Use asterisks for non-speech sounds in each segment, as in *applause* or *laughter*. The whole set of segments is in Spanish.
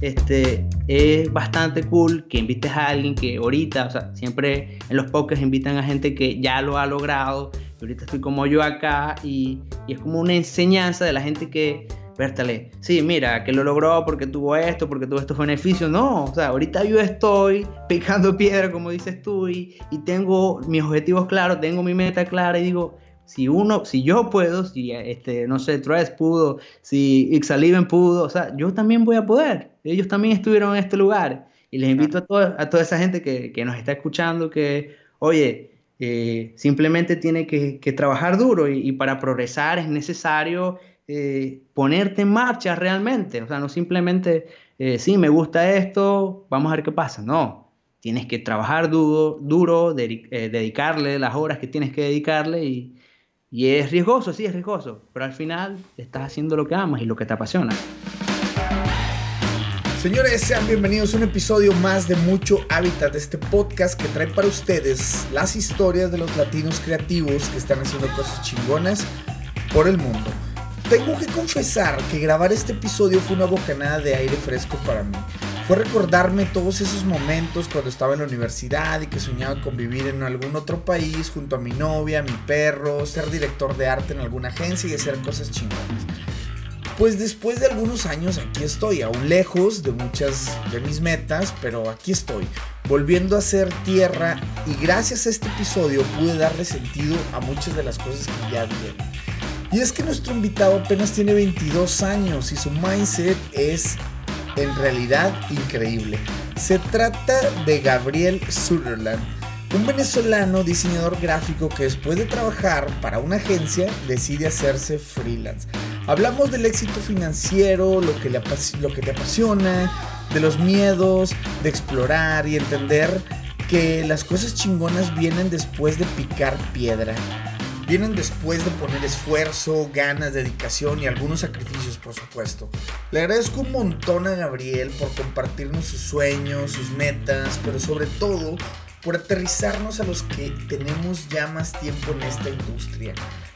este, es bastante cool que invites a alguien que ahorita, o sea, siempre en los podcasts invitan a gente que ya lo ha logrado. Y ahorita estoy como yo acá y, y es como una enseñanza de la gente que, vértale, sí, mira, que lo logró porque tuvo esto, porque tuvo estos beneficios. No, o sea, ahorita yo estoy picando piedra, como dices tú, y, y tengo mis objetivos claros, tengo mi meta clara y digo, si uno, si yo puedo, si este, no sé, Tres pudo, si Ixaliven pudo, o sea, yo también voy a poder. Ellos también estuvieron en este lugar. Y les invito a, toda, a toda esa gente que, que, nos está escuchando que, oye, eh, simplemente tiene que, que trabajar duro y, y, para progresar es necesario eh, ponerte en marcha realmente. O sea, no simplemente, eh, sí, me gusta esto, vamos a ver qué pasa. No, tienes que trabajar duro, duro dedicarle las horas que tienes que dedicarle y, y es riesgoso, sí, es riesgoso, pero al final estás haciendo lo que amas y lo que te apasiona. Señores, sean bienvenidos a un episodio más de Mucho Hábitat, de este podcast que trae para ustedes las historias de los latinos creativos que están haciendo cosas chingonas por el mundo. Tengo que confesar que grabar este episodio fue una bocanada de aire fresco para mí fue recordarme todos esos momentos cuando estaba en la universidad y que soñaba con vivir en algún otro país junto a mi novia, mi perro, ser director de arte en alguna agencia y hacer cosas chingonas. Pues después de algunos años aquí estoy, aún lejos de muchas de mis metas, pero aquí estoy, volviendo a ser tierra y gracias a este episodio pude darle sentido a muchas de las cosas que ya vi. Y es que nuestro invitado apenas tiene 22 años y su mindset es en realidad increíble. Se trata de Gabriel Sutherland, un venezolano diseñador gráfico que después de trabajar para una agencia decide hacerse freelance. Hablamos del éxito financiero, lo que, le lo que apasiona, de los miedos, de explorar y entender que las cosas chingonas vienen después de picar piedra vienen después de poner esfuerzo, ganas, dedicación y algunos sacrificios, por supuesto. Le agradezco un montón a Gabriel por compartirnos sus sueños, sus metas, pero sobre todo por aterrizarnos a los que tenemos ya más tiempo en esta industria.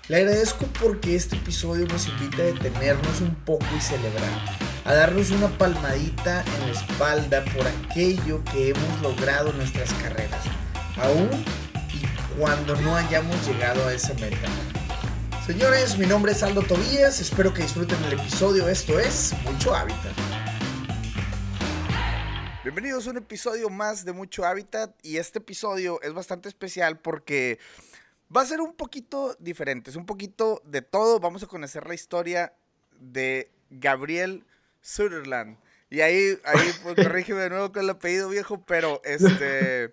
Le agradezco porque este episodio nos invita a detenernos un poco y celebrar, a darnos una palmadita en la espalda por aquello que hemos logrado en nuestras carreras. Aún cuando no hayamos llegado a esa meta. Señores, mi nombre es Aldo Tobías, espero que disfruten el episodio, esto es Mucho Hábitat. Bienvenidos a un episodio más de Mucho Hábitat y este episodio es bastante especial porque va a ser un poquito diferente, es un poquito de todo, vamos a conocer la historia de Gabriel Sutherland. Y ahí, ahí pues, corrígeme *laughs* de nuevo con el apellido viejo, pero este...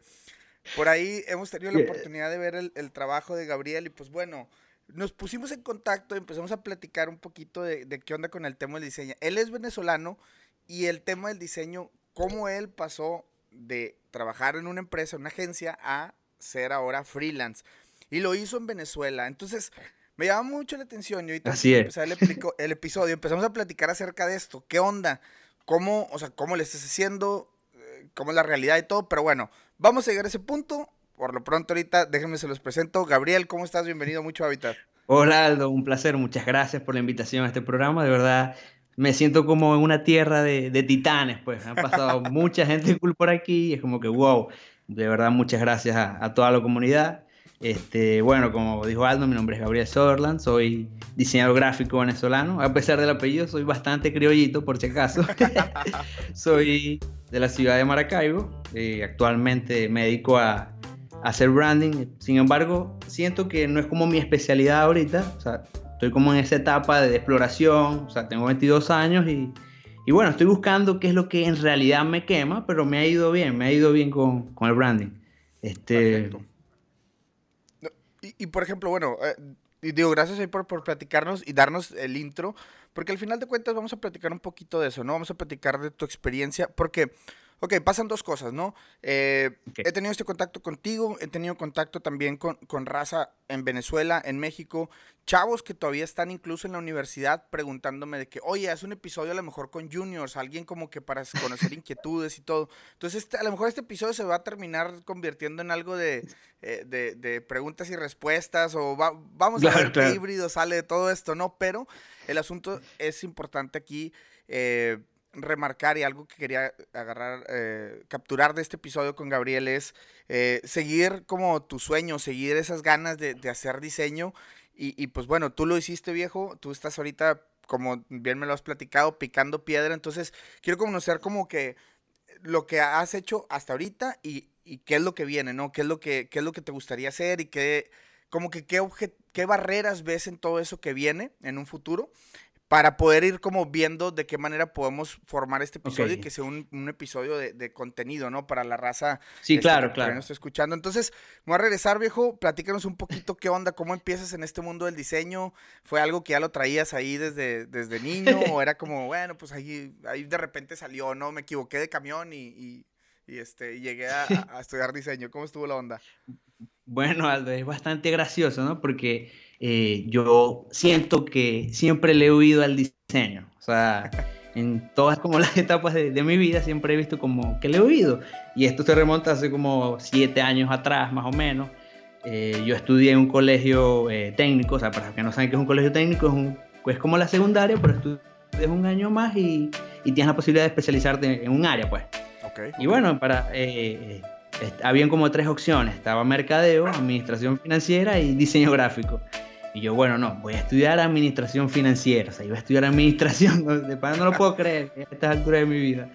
Por ahí hemos tenido la oportunidad de ver el, trabajo de Gabriel y pues bueno, nos pusimos en contacto y empezamos a platicar un poquito de, qué onda con el tema del diseño. Él es venezolano y el tema del diseño, cómo él pasó de trabajar en una empresa, en una agencia, a ser ahora freelance. Y lo hizo en Venezuela. Entonces, me llama mucho la atención. Y ahorita Así es. El, el, episodio, empezamos a platicar acerca de esto. ¿Qué onda? ¿Cómo, o sea, cómo le estás haciendo? ¿Cómo es la realidad y todo? Pero bueno, Vamos a llegar a ese punto. Por lo pronto ahorita déjenme se los presento. Gabriel, ¿cómo estás? Bienvenido a Mucho Hábitat. Hola Aldo, un placer. Muchas gracias por la invitación a este programa. De verdad, me siento como en una tierra de, de titanes, pues. Han pasado *laughs* mucha gente cool por aquí y es como que wow. De verdad, muchas gracias a, a toda la comunidad. Este, bueno, como dijo Aldo, mi nombre es Gabriel Sutherland, soy diseñador gráfico venezolano. A pesar del apellido, soy bastante criollito, por si acaso. *laughs* *laughs* soy de la ciudad de Maracaibo. Eh, actualmente me dedico a, hacer branding. Sin embargo, siento que no es como mi especialidad ahorita. O sea, estoy como en esa etapa de exploración. O sea, tengo 22 años y, y bueno, estoy buscando qué es lo que en realidad me quema, pero me ha ido bien, me ha ido bien con, con el branding. Este, Perfecto y, por ejemplo, bueno, eh, digo, gracias por, por platicarnos y darnos el intro, porque al final de cuentas vamos a platicar un poquito de eso, ¿no? Vamos a platicar de tu experiencia, porque Ok, pasan dos cosas, ¿no? Eh, he tenido este contacto contigo, he tenido contacto también con, con raza en Venezuela, en México, chavos que todavía están incluso en la universidad preguntándome de que, oye, haz un episodio a lo mejor con juniors, alguien como que para conocer inquietudes y todo. Entonces, este, a lo mejor este episodio se va a terminar convirtiendo en algo de, eh, de, de preguntas y respuestas o vamos a ver qué híbrido sale de todo esto, ¿no? Pero el asunto es importante aquí. Eh, remarcar y algo que quería agarrar, eh, capturar de este episodio con Gabriel es eh, seguir como tu sueño, seguir esas ganas de, hacer diseño. Y, pues bueno, tú lo hiciste viejo, tú estás ahorita, como bien me lo has platicado, picando piedra. Entonces, quiero conocer como que lo que has hecho hasta ahorita y, qué es lo que viene, ¿no? ¿Qué es lo que, qué es lo que te gustaría hacer y qué, como que qué, qué barreras ves en todo eso que viene en un futuro para poder ir como viendo de qué manera podemos formar este episodio y que sea un, episodio de, contenido, ¿no? Para la raza sí, claro, claro. que nos está escuchando. Entonces, voy a regresar, viejo, platícanos un poquito qué onda, cómo empiezas en este mundo del diseño. ¿Fue algo que ya lo traías ahí desde, desde niño *laughs* o era como, bueno, pues ahí, ahí de repente salió, ¿no? Me equivoqué de camión y, y, este, llegué *laughs* a, a estudiar diseño. ¿Cómo estuvo la onda? Bueno, Aldo, es bastante gracioso, ¿no? Porque eh, yo siento que siempre le he oído al diseño. O sea, *laughs* en todas como las etapas de, mi vida siempre he visto como que le he oído. Y esto se remonta hace como siete años atrás, más o menos. Eh, yo estudié en un colegio eh, técnico, o sea, para los que no saben qué es un colegio técnico, es, un, es como la secundaria, pero estudias un año más y, y, tienes la posibilidad de especializarte en un área, pues. Okay, y bueno, para, habían como tres opciones. Estaba mercadeo, administración financiera y diseño gráfico. Y yo, bueno, no, voy a estudiar administración financiera. O sea, iba a estudiar administración, *laughs* de para no lo puedo creer a estas alturas de mi vida.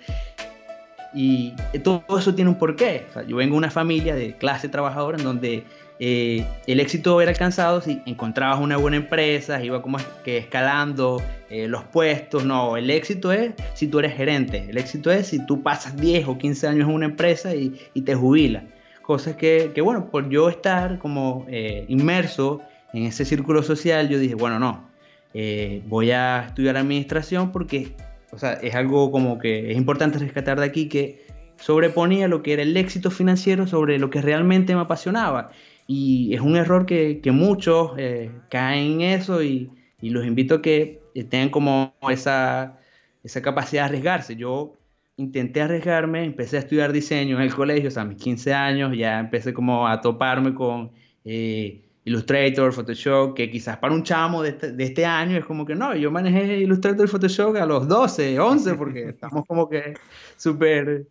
Y todo eso tiene un porqué. O sea, yo vengo de una familia de clase trabajadora en donde eh, el éxito era alcanzado si encontrabas una buena empresa, iba como que escalando eh, los puestos. No, el éxito es si tú eres gerente. El éxito es si tú pasas 10 o 15 años en una empresa y, te jubilas. Cosas que, que, bueno, por yo estar como eh, inmerso en ese círculo social, yo dije, bueno, no, eh, voy a estudiar administración porque, o sea, es algo como que es importante rescatar de aquí que sobreponía lo que era el éxito financiero sobre lo que realmente me apasionaba. Y es un error que, que muchos eh, caen en eso y, los invito a que tengan como esa, esa capacidad de arriesgarse. Yo intenté arriesgarme, empecé a estudiar diseño en el colegio, o sea, a mis 15 años, ya empecé como a toparme con... Eh, Illustrator, Photoshop, que quizás para un chamo de este, de este, año es como que no, yo manejé Illustrator Photoshop a los 12, 11, porque estamos como que súper,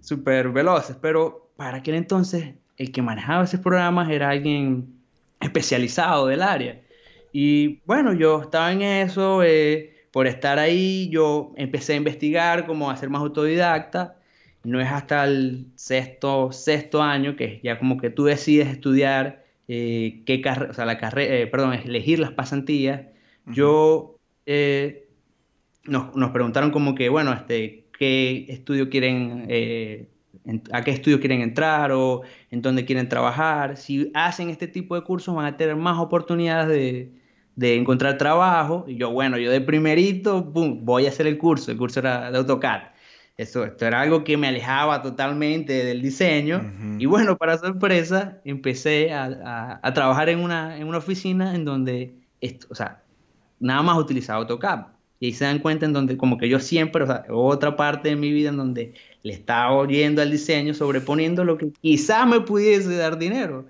súper veloces, pero para aquel entonces el que manejaba esos programas era alguien especializado del área. Y bueno, yo estaba en eso, eh, por estar ahí yo empecé a investigar, cómo hacer más autodidacta, no es hasta el sexto, sexto año que ya como que tú decides estudiar eh, qué o sea, la carrera, eh, perdón, elegir las pasantías, yo eh, nos, nos, preguntaron como que, bueno, este, qué estudio quieren, a qué estudio quieren entrar o en dónde quieren trabajar. Si hacen este tipo de cursos van a tener más oportunidades de, de encontrar trabajo. Y yo, bueno, yo de primerito, boom, voy a hacer el curso. El curso era de AutoCAD. Esto, esto era algo que me alejaba totalmente del diseño. Y bueno, para sorpresa, empecé a, a, trabajar en una, en una, oficina en donde, esto, o sea, nada más utilizaba AutoCAD. Y ahí se dan cuenta en donde como que yo siempre, o sea, otra parte de mi vida en donde le estaba oyendo al diseño, sobreponiendo lo que quizás me pudiese dar dinero.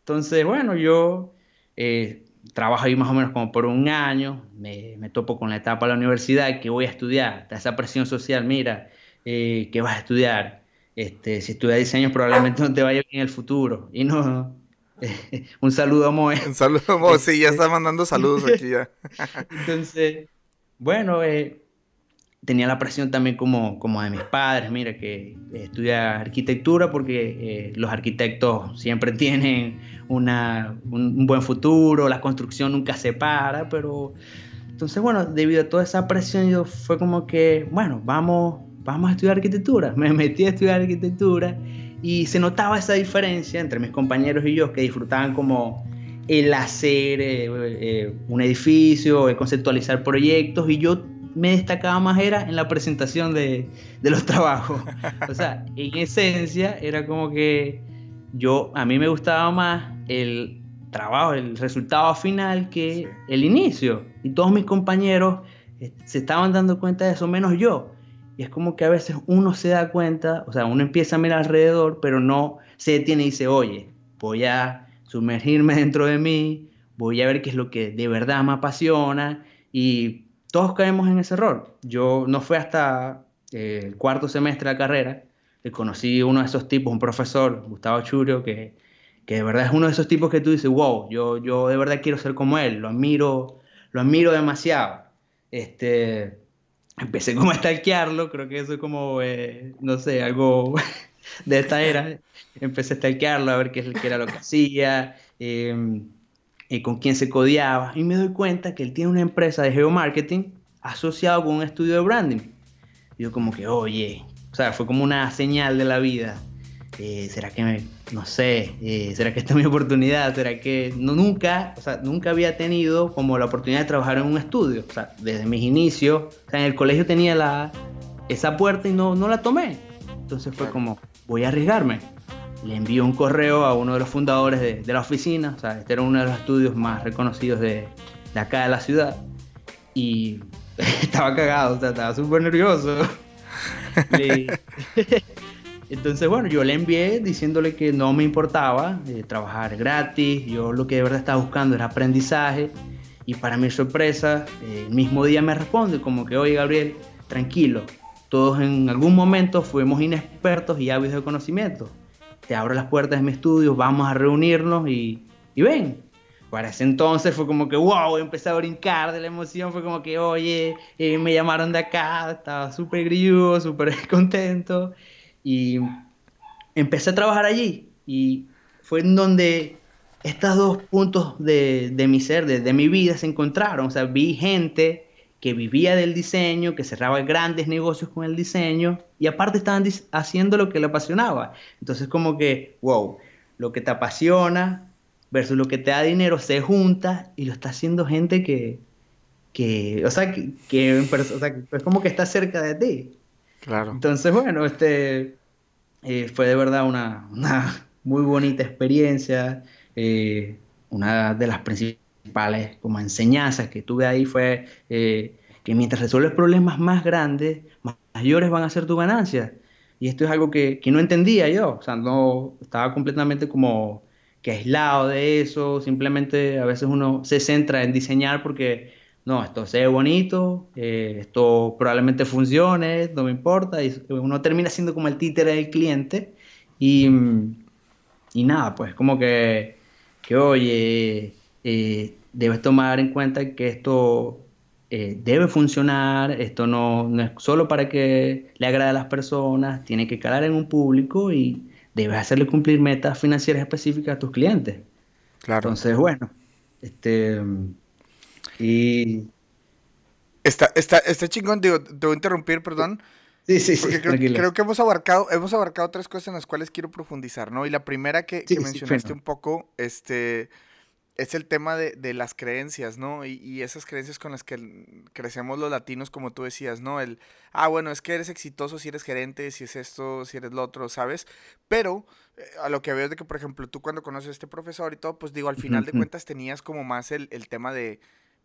Entonces, bueno, yo eh, trabajo ahí más o menos como por un año, me, me topo con la etapa de la universidad, que voy a estudiar, esa presión social, mira, eh, que vas a estudiar. Este, si estudias diseño probablemente no te vaya bien en el futuro. Y no, *laughs* un saludo a Moe. Un saludo a Moe, sí, ya está mandando saludos aquí ya. *laughs* Entonces, bueno, eh, tenía la presión también como, como de mis padres, mira, que estudia arquitectura porque eh, los arquitectos siempre *laughs* tienen una, un, buen futuro, la construcción nunca se para, pero entonces, bueno, debido a toda esa presión, yo fue como que, bueno, vamos, vamos a estudiar arquitectura. *laughs* Me metí a estudiar arquitectura y se notaba esa diferencia entre mis compañeros y yo que disfrutaban como el hacer eh, eh, un edificio, el conceptualizar proyectos y yo me destacaba más era en la presentación de, de los trabajos. O sea, en esencia era como que yo, a mí me gustaba más el trabajo, el resultado final que el inicio. Y todos mis compañeros eh, se estaban dando cuenta de eso, menos yo. Y es como que a veces uno se da cuenta, o sea, uno empieza a mirar alrededor, pero no se detiene y dice, oye, voy a sumergirme dentro de mí, voy a ver qué es lo que de verdad me apasiona. Y todos caemos en ese error. Yo no fue hasta eh, el cuarto semestre de la carrera que conocí uno de esos tipos, un profesor, Gustavo Churio, que, que de verdad es uno de esos tipos que tú dices, wow, yo, yo de verdad quiero ser como él, lo admiro, lo admiro demasiado. Este, empecé como a stalkearlo, creo que eso es como, eh, no sé, algo *laughs* de esta era. Empecé a stalkearlo, a ver qué, qué era lo que hacía, eh, y con quién se codiaba, y me doy cuenta que él tiene una empresa de geomarketing asociado con un estudio de branding. Y yo como que, oye, o sea, fue como una señal de la vida. Eh, ¿Será que, me, no sé, eh, será que esta es mi oportunidad? ¿Será que no, nunca, o sea, nunca había tenido como la oportunidad de trabajar en un estudio? O sea, desde mis inicios, o sea, en el colegio tenía la, esa puerta y no, no la tomé. Entonces fue como, voy a arriesgarme. Le envío un correo a uno de los fundadores de, de la oficina, o sea, este era uno de los estudios más reconocidos de, de acá de la ciudad. Y *laughs* estaba cagado, o sea, estaba súper nervioso. *laughs* *laughs* Entonces, bueno, yo le envié diciéndole que no me importaba eh, trabajar gratis, yo lo que de verdad estaba buscando era aprendizaje y para mi sorpresa, eh, el mismo día me responde como que, oye Gabriel, tranquilo, todos en algún momento fuimos inexpertos y ávidos de conocimiento. Te abro las puertas de mi estudio, vamos a reunirnos y, y ven, para ese entonces fue como que, wow, empecé a brincar de la emoción, fue como que, oye, eh, me llamaron de acá, estaba súper grilludo, súper *laughs* contento, y empecé a trabajar allí, y fue en donde estos dos puntos de, de mi ser, de, de, mi vida, se encontraron, o sea, vi gente que vivía del diseño, que cerraba grandes negocios con el diseño, y aparte estaban haciendo lo que le apasionaba, entonces como que, wow, lo que te apasiona, versus lo que te da dinero se junta y lo está haciendo gente que, que o sea, que, que, o sea, es como que está cerca de ti. Claro. Entonces, bueno, este eh, fue de verdad una, una, muy bonita experiencia. Eh, una de las principales como enseñanzas que tuve ahí fue eh, que mientras resuelves problemas más grandes, mayores van a ser tus ganancias. Y esto es algo que, que no entendía yo, o sea, no estaba completamente como que aislado de eso, simplemente a veces uno se centra en diseñar porque, no, esto se ve bonito, eh, esto probablemente funcione, no me importa, y uno termina siendo como el títere del cliente. Y, y nada, pues como que, que oye, eh, debes tomar en cuenta que esto eh, debe funcionar, esto no, no es solo para que le agrade a las personas, tiene que calar en un público y debes hacerle cumplir metas financieras específicas a tus clientes. Claro. Entonces, bueno, este. Y. Está, está, está chingón, digo, te voy a interrumpir, perdón. Sí, sí, sí. Creo, creo, que hemos abarcado, hemos abarcado tres cosas en las cuales quiero profundizar, ¿no? Y la primera que, sí, que mencionaste sí, un poco, este, es el tema de, de las creencias, ¿no? Y, y, esas creencias con las que crecemos los latinos, como tú decías, ¿no? El, ah, bueno, es que eres exitoso si eres gerente, si es esto, si eres lo otro, ¿sabes? Pero eh, a lo que veo es de que, por ejemplo, tú cuando conoces a este profesor y todo, pues digo, al final de cuentas tenías como más el, el tema de,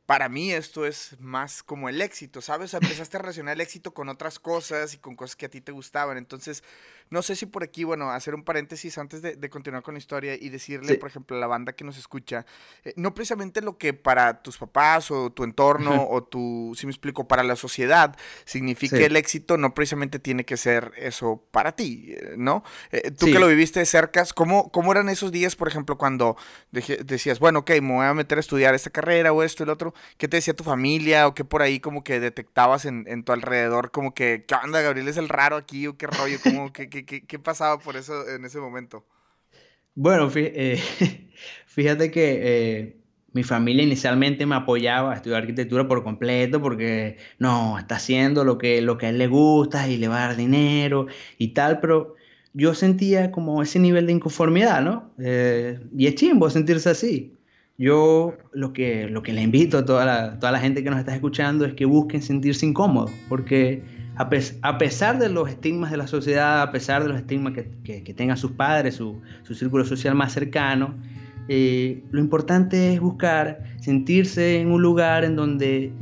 para mí esto es más como el éxito, ¿sabes? O sea, empezaste a relacionar el éxito con otras cosas y con cosas que a ti te gustaban. Entonces, no sé si por aquí, bueno, hacer un paréntesis antes de, de continuar con la historia y decirle, sí. por ejemplo, a la banda que nos escucha, eh, no precisamente lo que para tus papás o tu entorno uh -huh. o tu, si me explico, para la sociedad significa sí. el éxito, no precisamente tiene que ser eso para ti, eh, ¿no? Eh, tú sí. que lo viviste de cerca, ¿cómo, ¿cómo eran esos días, por ejemplo, cuando decías, bueno, ok, me voy a meter a estudiar esta carrera o esto y lo otro? ¿Qué te decía tu familia o qué por ahí como que detectabas en, en tu alrededor? Como que, ¿qué onda, Gabriel es el raro aquí o qué rollo? Como, ¿qué, qué, qué, qué pasaba por eso en ese momento? Bueno, eh, *laughs* fíjate que eh, mi familia inicialmente me apoyaba a estudiar arquitectura por completo porque no, está haciendo lo que, lo que a él le gusta y le va a dar dinero y tal, pero yo sentía como ese nivel de inconformidad, ¿no? Eh, y es chimbo sentirse así. Yo lo que, lo que le invito a toda la, toda la gente que nos está escuchando es que busquen sentirse incómodos, porque a, pes a, pesar de los estigmas de la sociedad, a pesar de los estigmas que, que, tengan sus padres, su, círculo social más cercano, eh, lo importante es buscar sentirse en un lugar en donde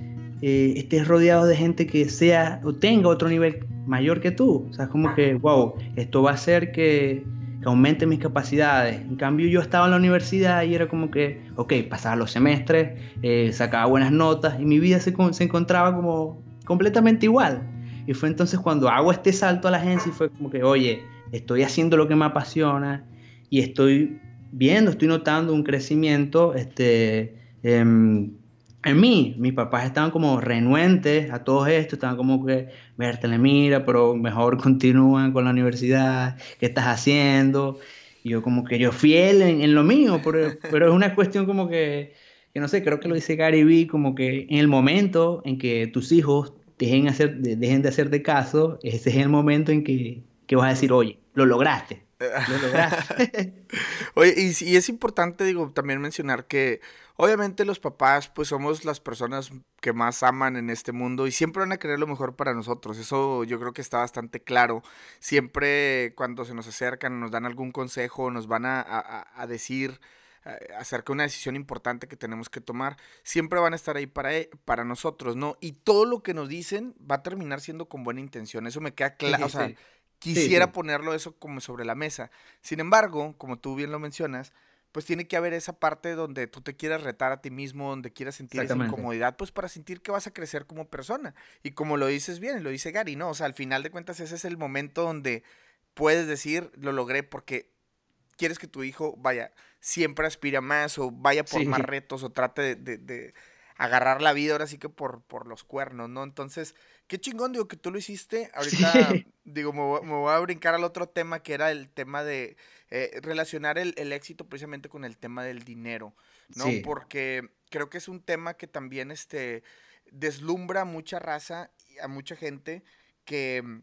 eh, estés rodeado de gente que sea o tenga otro nivel mayor que tú. O sea, es como que, wow, esto va a hacer que, aumente mis capacidades. En cambio, yo estaba en la universidad y era como que, ok, pasaba los semestres, eh, sacaba buenas notas y mi vida se encontraba como completamente igual. Y fue entonces cuando hago este salto a la agencia y fue como que, oye, estoy haciendo lo que me apasiona y estoy viendo, estoy notando un crecimiento este, em, en mí. Mis papás estaban como renuentes a todo esto, estaban como que, le mira, pero mejor continúan con la universidad, ¿qué estás haciendo? Y yo como que yo fiel en, lo mío, pero, pero, es una cuestión como que, que, no sé, creo que lo dice Gary Vee, como que en el momento en que tus hijos dejen, hacer, dejen de hacerte caso, ese es el momento en que, que vas a decir, oye, lo lograste. Lo lograste. *laughs* oye, y, y es importante, digo, también mencionar que Obviamente los papás pues somos las personas que más aman en este mundo y siempre van a querer lo mejor para nosotros. Eso yo creo que está bastante claro. Siempre cuando se nos acercan, nos dan algún consejo, nos van a, decir eh, acerca de una decisión importante que tenemos que tomar, siempre van a estar ahí para, e, para nosotros, ¿no? Y todo lo que nos dicen va a terminar siendo con buena intención. Eso me queda claro. o sea, quisiera ponerlo eso como sobre la mesa. Sin embargo, como tú bien lo mencionas, pues tiene que haber esa parte donde tú te quieras retar a ti mismo, donde quieras sentir esa incomodidad, pues para sentir que vas a crecer como persona. Y como lo dices bien, lo dice Gary, ¿no? O sea, al final de cuentas ese es el momento donde puedes decir, lo logré porque quieres que tu hijo, vaya, siempre aspira más o vaya por más retos o trate de, agarrar la vida ahora sí que por, por los cuernos, ¿no? Entonces, qué chingón, digo, que tú lo hiciste. Ahorita, *laughs* digo, me voy a brincar al otro tema que era el tema de eh, relacionar el, éxito precisamente con el tema del dinero, ¿no? Porque creo que es un tema que también este, deslumbra a mucha raza, y a mucha gente que mm,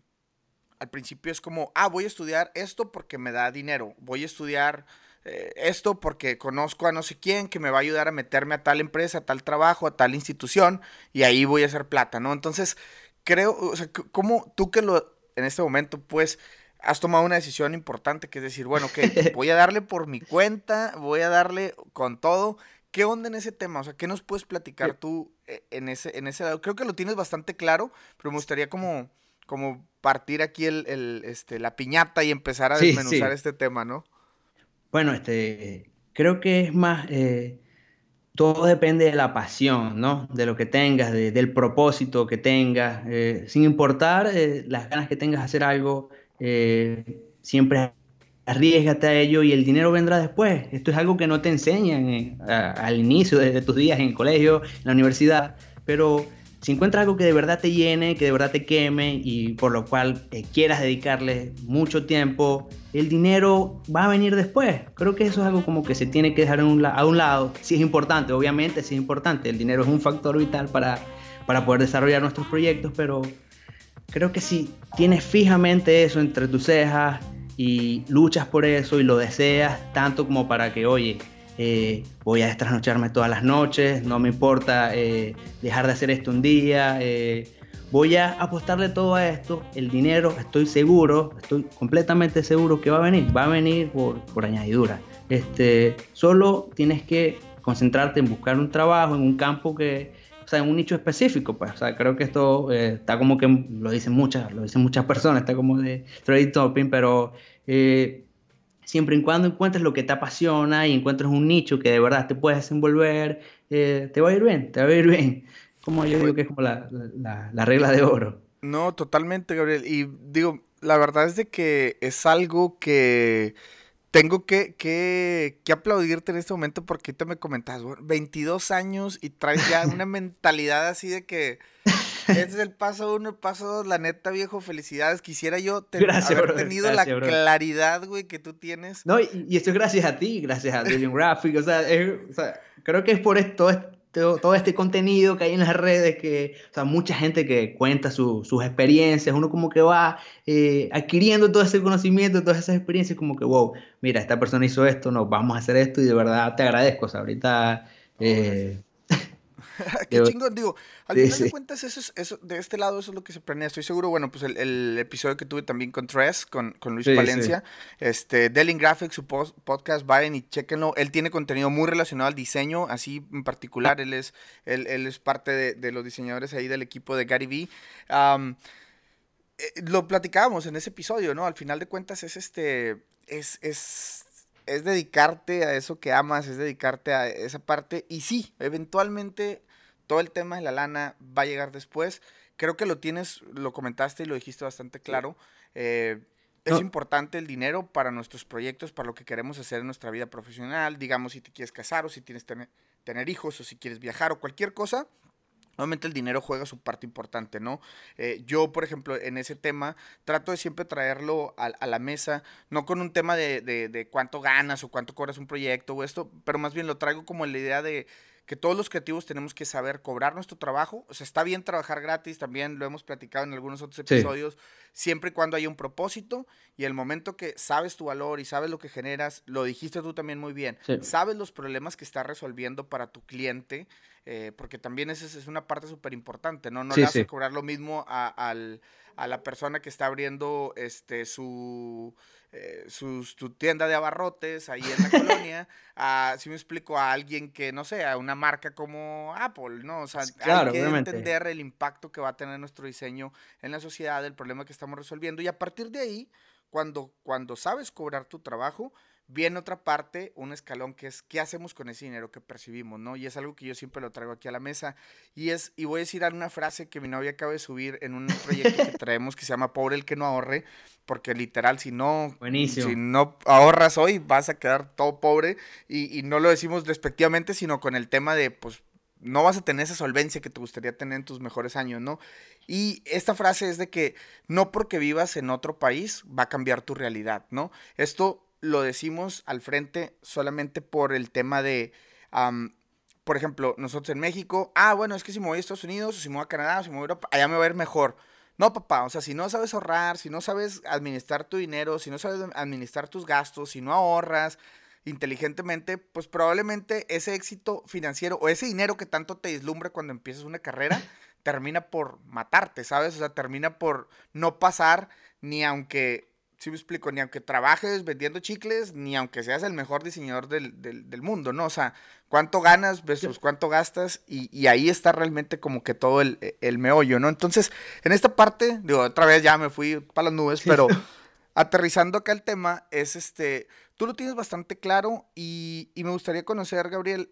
al principio es como, ah, voy a estudiar esto porque me da dinero, voy a estudiar eh, esto porque conozco a no sé quién que me va a ayudar a meterme a tal empresa, a tal trabajo, a tal institución y ahí voy a hacer plata, ¿no? Entonces, creo, o sea, ¿cómo tú que lo, en este momento, pues, has tomado una decisión importante, que es decir, bueno, que *laughs* voy a darle por mi cuenta, voy a darle con todo. ¿Qué onda en ese tema? O sea, ¿qué nos puedes platicar tú eh, en ese, en ese lado? Creo que lo tienes bastante claro, pero me gustaría como, como partir aquí el, este, la piñata y empezar a desmenuzar este tema, ¿no? Bueno, este, creo que es más, eh, todo depende de la pasión, ¿no? De lo que tengas, del propósito que tengas, eh, sin importar las ganas que tengas de hacer algo, eh, siempre arriesgate a ello y el dinero vendrá después. Esto es algo que no te enseñan eh, al inicio de, tus días en el colegio, en la universidad, pero si encuentras algo que de verdad te llene, que de verdad te queme y por lo cual eh, quieras dedicarle mucho tiempo, el dinero va a venir después. Creo que eso es algo como que se tiene que dejar a un, lado. Si es importante, obviamente, si es importante. El dinero es un factor vital para, para poder desarrollar nuestros proyectos, pero creo que si tienes fijamente eso entre tus cejas y luchas por eso y lo deseas tanto como para que, oye, eh, voy a trasnocharme todas las noches, no me importa eh, dejar de hacer esto un día, eh, voy a apostarle todo a esto, el dinero, estoy seguro, estoy completamente seguro que va a venir, va a venir por, por añadidura. Este, solo tienes que concentrarte en buscar un trabajo en un campo que, o sea, en un nicho específico, pues, o sea, creo que esto eh, está como que, lo dicen muchas, lo dicen muchas personas, está como de trade topping, pero eh, siempre y cuando encuentres lo que te apasiona y encuentres un nicho que de verdad te puedes desenvolver, eh, te va a ir bien, te va a ir bien. Como yo digo que es como la, la, la regla de oro. No, totalmente, Gabriel. Y digo, la verdad es de que es algo que tengo que, que, que, aplaudirte en este momento porque te me comentas, 22 años y traes ya *laughs* una mentalidad así de que este es el paso uno, el paso dos, la neta, viejo, felicidades. Quisiera yo haber tenido la claridad, güey, que tú tienes. No, y, esto es gracias a ti, gracias a William *laughs* Graphic, o sea, o sea, creo que es por esto, todo, este contenido que hay en las redes, que, o sea, mucha gente que cuenta sus experiencias, uno como que va eh, adquiriendo todo ese conocimiento, todas esas experiencias, como que, wow, mira, esta persona hizo esto, nos vamos a hacer esto y de verdad te agradezco, o sea, ahorita... Eh, *laughs* Qué chingón, digo, al final de cuentas, eso, eso, de este lado eso es lo que se planea. Estoy seguro, bueno, pues el, episodio que tuve también con Tres, con, con Luis Palencia, este, Delin Graphics, su podcast, vayan y chequenlo. Él tiene contenido muy relacionado al diseño, así en particular, él es, él, él es parte de, de, los diseñadores ahí del equipo de Gary Vee. Eh, lo platicábamos en ese episodio, ¿no? Al final de cuentas es este es, es, es dedicarte a eso que amas, es dedicarte a esa parte. Y sí, eventualmente todo el tema de la lana va a llegar después. Creo que lo tienes, lo comentaste y lo dijiste bastante claro. Eh, es importante el dinero para nuestros proyectos, para lo que queremos hacer en nuestra vida profesional. Digamos, si te quieres casar o si tienes tener, tener hijos o si quieres viajar o cualquier cosa. Obviamente el dinero juega su parte importante, ¿no? Eh, yo, por ejemplo, en ese tema trato de siempre traerlo a, la mesa, no con un tema de, de, de, cuánto ganas o cuánto cobras un proyecto o esto, pero más bien lo traigo como la idea de que todos los creativos tenemos que saber cobrar nuestro trabajo. O sea, está bien trabajar gratis, también lo hemos platicado en algunos otros episodios, siempre y cuando haya un propósito y el momento que sabes tu valor y sabes lo que generas, lo dijiste tú también muy bien, sabes los problemas que estás resolviendo para tu cliente, eh, porque también esa es una parte súper importante, ¿no? No le a cobrar lo mismo a, al, a la persona que está abriendo este, su eh, su, tienda de abarrotes ahí en la colonia, *laughs* a, si me explico, a alguien que, no sé, a una marca como Apple, ¿no? O sea, hay que entender el impacto que va a tener nuestro diseño en la sociedad, el problema que estamos resolviendo, y a partir de ahí, cuando, cuando sabes cobrar tu trabajo, viene otra parte, un escalón que es qué hacemos con ese dinero que percibimos, ¿no? Y es algo que yo siempre lo traigo aquí a la mesa. Y es, y voy a decir una frase que mi novia acaba de subir en un proyecto que *laughs* traemos que se llama Pobre el que no ahorre, porque literal, si no, si no ahorras hoy, vas a quedar todo pobre. Y, y no lo decimos despectivamente, sino con el tema de, pues, no vas a tener esa solvencia que te gustaría tener en tus mejores años, ¿no? Y esta frase es de que no porque vivas en otro país va a cambiar tu realidad, ¿no? Esto lo decimos al frente solamente por el tema de, por ejemplo, nosotros en México, ah, bueno, es que si me voy a Estados Unidos, o si me voy a Canadá, o si me voy a Europa, allá me va a ir mejor. No, papá, o sea, si no sabes ahorrar, si no sabes administrar tu dinero, si no sabes administrar tus gastos, si no ahorras inteligentemente, pues probablemente ese éxito financiero o ese dinero que tanto te deslumbra cuando empiezas una carrera, termina por matarte, ¿sabes? O sea, termina por no pasar ni aunque si me explico, ni aunque trabajes vendiendo chicles, ni aunque seas el mejor diseñador del, del, mundo, ¿no? O sea, cuánto ganas versus cuánto gastas, y, y ahí está realmente como que todo el, el, meollo, ¿no? Entonces, en esta parte, digo, otra vez ya me fui para las nubes, pero *laughs* aterrizando acá el tema, es este, tú lo tienes bastante claro, y, y me gustaría conocer, Gabriel,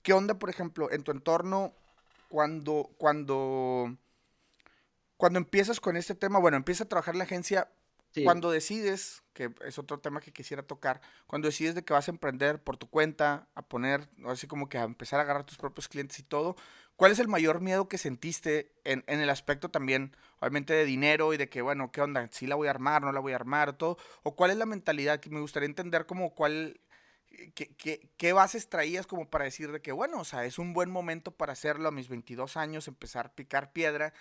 ¿qué onda, por ejemplo, en tu entorno cuando, cuando, cuando empiezas con este tema? Bueno, empiezas a trabajar en la agencia, cuando decides, que es otro tema que quisiera tocar, cuando decides de que vas a emprender por tu cuenta, a poner, así como que a empezar a agarrar tus propios clientes y todo, ¿cuál es el mayor miedo que sentiste en, en el aspecto también, obviamente, de dinero y de que, bueno, ¿qué onda? ¿Sí la voy a armar, no la voy a armar, todo? ¿O cuál es la mentalidad? Que me gustaría entender como cuál, ¿Qué, qué, qué, bases traías como para decir de que, bueno, o sea, es un buen momento para hacerlo a mis 22 años, empezar a picar piedra?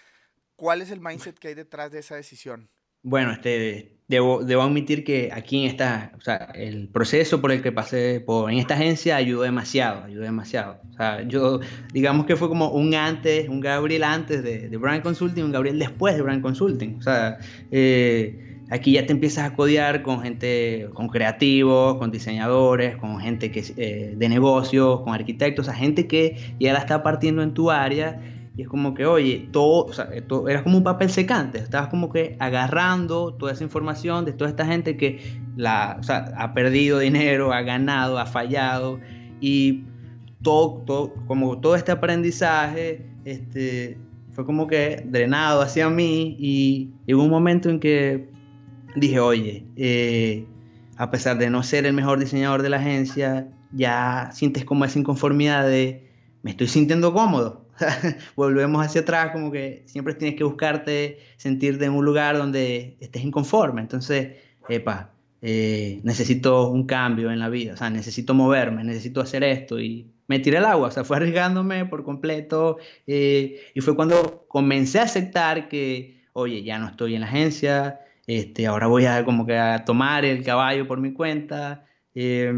¿Cuál es el mindset que hay detrás de esa decisión? Bueno, este, debo, debo admitir que aquí en esta, o sea, el proceso por el que pasé por, en esta agencia ayudó demasiado, ayudó demasiado. O sea, yo, digamos que fue como un antes, un Gabriel antes de, de Brand Consulting, un Gabriel después de Brand Consulting. O sea, eh, aquí ya te empiezas a codear con gente, con creativos, con diseñadores, con gente que, eh, de negocios, con arquitectos, o sea, gente que ya la está partiendo en tu área y es como que, oye, todo, o sea, todo, eras como un papel secante, estabas como que agarrando toda esa información de toda esta gente que la, o sea, ha perdido dinero, ha ganado, ha fallado, y todo, todo, como todo este aprendizaje este, fue como que drenado hacia mí y llegó un momento en que dije, oye, eh, a pesar de no ser el mejor diseñador de la agencia, ya sientes como esa inconformidad de, me estoy sintiendo cómodo, *laughs* volvemos hacia atrás, como que siempre tienes que buscarte, sentirte en un lugar donde estés inconforme. Entonces, epa, eh, necesito un cambio en la vida, o sea, necesito moverme, necesito hacer esto y me tiré al agua, o sea, fue arriesgándome por completo eh, y fue cuando comencé a aceptar que, oye, ya no estoy en la agencia, este, ahora voy a como que a tomar el caballo por mi cuenta. Eh,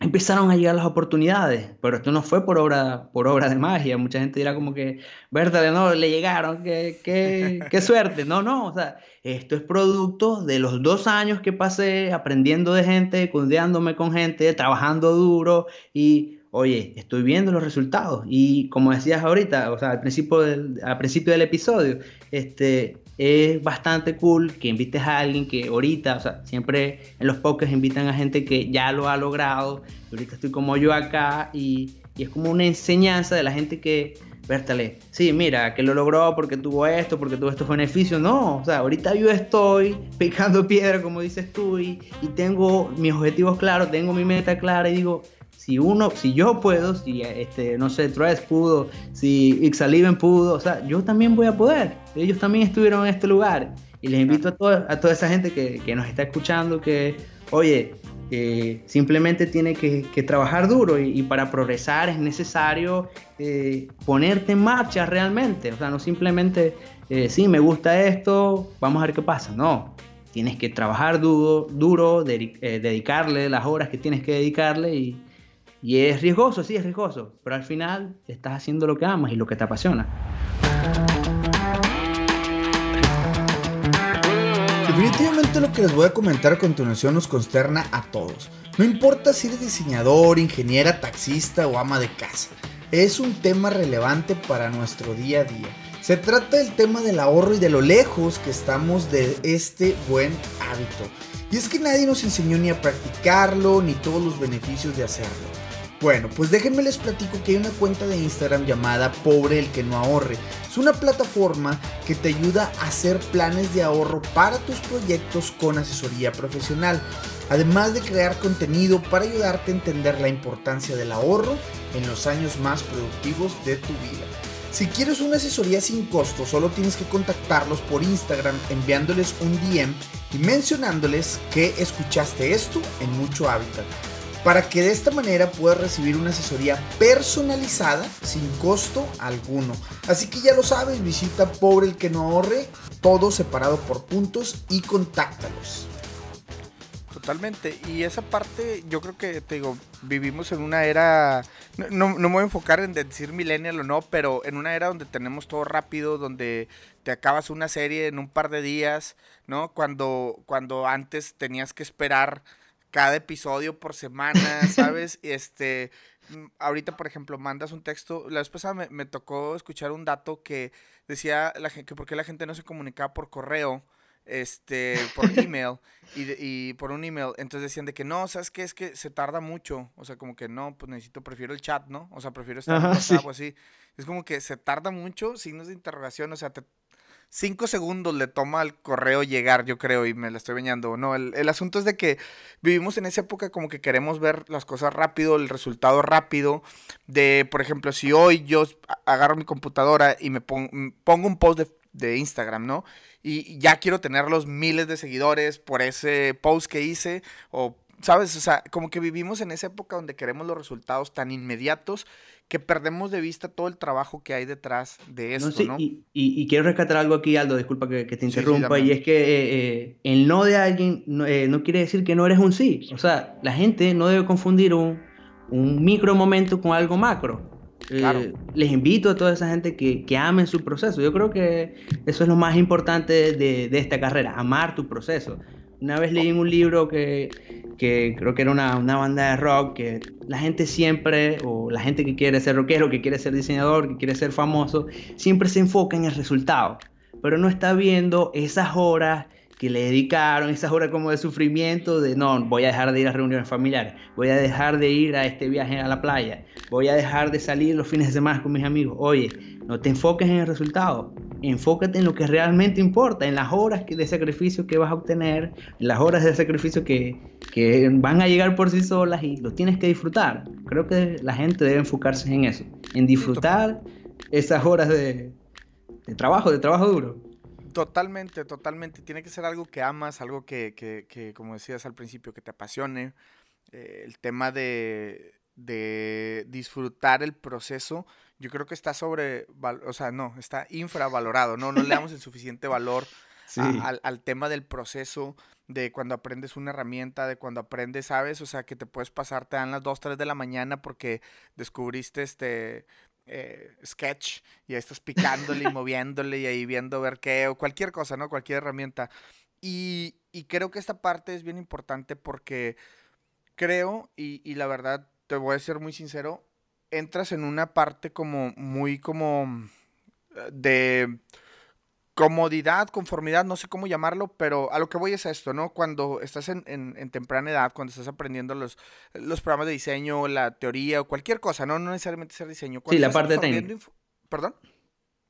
empezaron a llegar las oportunidades, pero esto no fue por obra, por obra de magia. Mucha gente dirá como que, verdad, no, le llegaron, qué, qué, qué *laughs* suerte. No, no, o sea, esto es producto de los dos años que pasé aprendiendo de gente, cundeándome con gente, trabajando duro y, oye, estoy viendo los resultados. Y como decías ahorita, o sea, al principio del, al principio del episodio, este, es bastante cool que invites a alguien que ahorita, o sea, siempre en los podcasts invitan a gente que ya lo ha logrado. ahorita estoy como yo acá y, y es como una enseñanza de la gente que, vértale, sí, mira, que lo logró porque tuvo esto, porque tuvo estos beneficios. No, o sea, ahorita yo estoy *laughs* picando piedra, como dices tú, y, y tengo mis objetivos claros, tengo mi meta clara y digo, si uno, si yo puedo, si este, no sé, Tres pudo, si Ixaliven pudo, o sea, yo también voy a poder. Ellos también estuvieron en este lugar. Y les invito a, toda, a toda esa gente que, que, nos está escuchando que, oye, eh, simplemente tiene que, trabajar duro y, y, para progresar es necesario eh, ponerte en marcha realmente. O sea, no simplemente, eh, sí, me gusta esto, vamos a ver qué pasa. No, tienes que trabajar duro, duro dedicarle las horas que tienes que dedicarle y, y es riesgoso, sí, es riesgoso, pero al final estás haciendo lo que amas y lo que te apasiona. Definitivamente lo que les voy a comentar a continuación nos consterna a todos. No importa si eres diseñador, ingeniera, taxista o ama de casa. Es un tema relevante para nuestro día a día. Se trata del tema del ahorro y de lo lejos que estamos de este buen hábito. Y es que nadie nos enseñó ni a practicarlo ni todos los beneficios de hacerlo. Bueno, pues déjenme les platico que hay una cuenta de Instagram llamada Pobre el que no ahorre. Es una plataforma que te ayuda a hacer planes de ahorro para tus proyectos con asesoría profesional, además de crear contenido para ayudarte a entender la importancia del ahorro en los años más productivos de tu vida. Si quieres una asesoría sin costo, solo tienes que contactarlos por Instagram enviándoles un DM y mencionándoles que escuchaste esto en Mucho Hábitat para que de esta manera puedas recibir una asesoría personalizada sin costo alguno. Así que ya lo sabes, visita Pobre el que no ahorre, todo separado por puntos y contáctalos. Totalmente, y esa parte yo creo que te digo, vivimos en una era, no, no, me voy a enfocar en decir millennial o no, pero en una era donde tenemos todo rápido, donde te acabas una serie en un par de días, ¿no? Cuando, cuando antes tenías que esperar cada episodio por semana, ¿sabes? *laughs* este, mm, ahorita, por ejemplo, mandas un texto. La vez pasada me, tocó escuchar un dato que decía la gente, que por qué la gente no se comunicaba por correo, este, por *laughs* email, y, y, por un email. Entonces decían de que no, ¿sabes qué? Es que se tarda mucho. O sea, como que no, pues necesito, prefiero el chat, ¿no? O sea, prefiero estar en WhatsApp o así. Es como que se tarda mucho, signos de interrogación, o sea, te, cinco segundos le toma al correo llegar, yo creo, y me la estoy bañando. No, el, el, asunto es de que vivimos en esa época como que queremos ver las cosas rápido, el resultado rápido. De, por ejemplo, si hoy yo agarro mi computadora y me pongo, pongo un post de, de Instagram, ¿no? Y ya quiero tener los miles de seguidores por ese post que hice o ¿sabes? O sea, como que vivimos en esa época donde queremos los resultados tan inmediatos que perdemos de vista todo el trabajo que hay detrás de esto, ¿no? Y, y, quiero rescatar algo aquí, Aldo, disculpa que, te interrumpa, y es que eh, eh, el no de alguien eh, no, quiere decir que no eres un sí. O sea, la gente no debe confundir un, un micro momento con algo macro. Claro. les invito a toda esa gente que, que amen su proceso. Yo creo que eso es lo más importante de, de esta carrera, amar tu proceso. Una vez leí un libro que, que creo que era una, una, banda de rock, que la gente siempre, o la gente que quiere ser rockero, que quiere ser diseñador, que quiere ser famoso, siempre se enfoca en el resultado, pero no está viendo esas horas que le dedicaron, esas horas como de sufrimiento, de no, voy a dejar de ir a reuniones familiares, voy a dejar de ir a este viaje a la playa, voy a dejar de salir los fines de semana con mis amigos. Oye, no te enfoques en el resultado, enfócate en lo que realmente importa, en las horas de sacrificio que vas a obtener, en las horas de sacrificio que, que van a llegar por sí solas y lo tienes que disfrutar. Creo que la gente debe enfocarse en eso, en disfrutar esas horas de, de trabajo, de trabajo duro. Totalmente, totalmente. Tiene que ser algo que amas, algo que, que, que como decías al principio, que te apasione. Eh, el tema de, de, disfrutar el proceso, yo creo que está sobre, o sea, no, está infravalorado, no, no le damos el suficiente valor *laughs* al, al, tema del proceso, de cuando aprendes una herramienta, de cuando aprendes, ¿sabes? O sea, que te puedes pasar, te dan las 2, 3 de la mañana porque descubriste este, eh, sketch y ahí estás picándole y *laughs* moviéndole y ahí viendo ver qué o cualquier cosa, ¿no? Cualquier herramienta. Y, y creo que esta parte es bien importante porque creo, y, y, la verdad, te voy a ser muy sincero, entras en una parte como muy como de comodidad, conformidad, no sé cómo llamarlo, pero a lo que voy es esto, ¿no? Cuando estás en, en, temprana edad, cuando estás aprendiendo los, los programas de diseño, la teoría o cualquier cosa, no, no necesariamente ser diseño. sí, la parte técnica. ¿Perdón?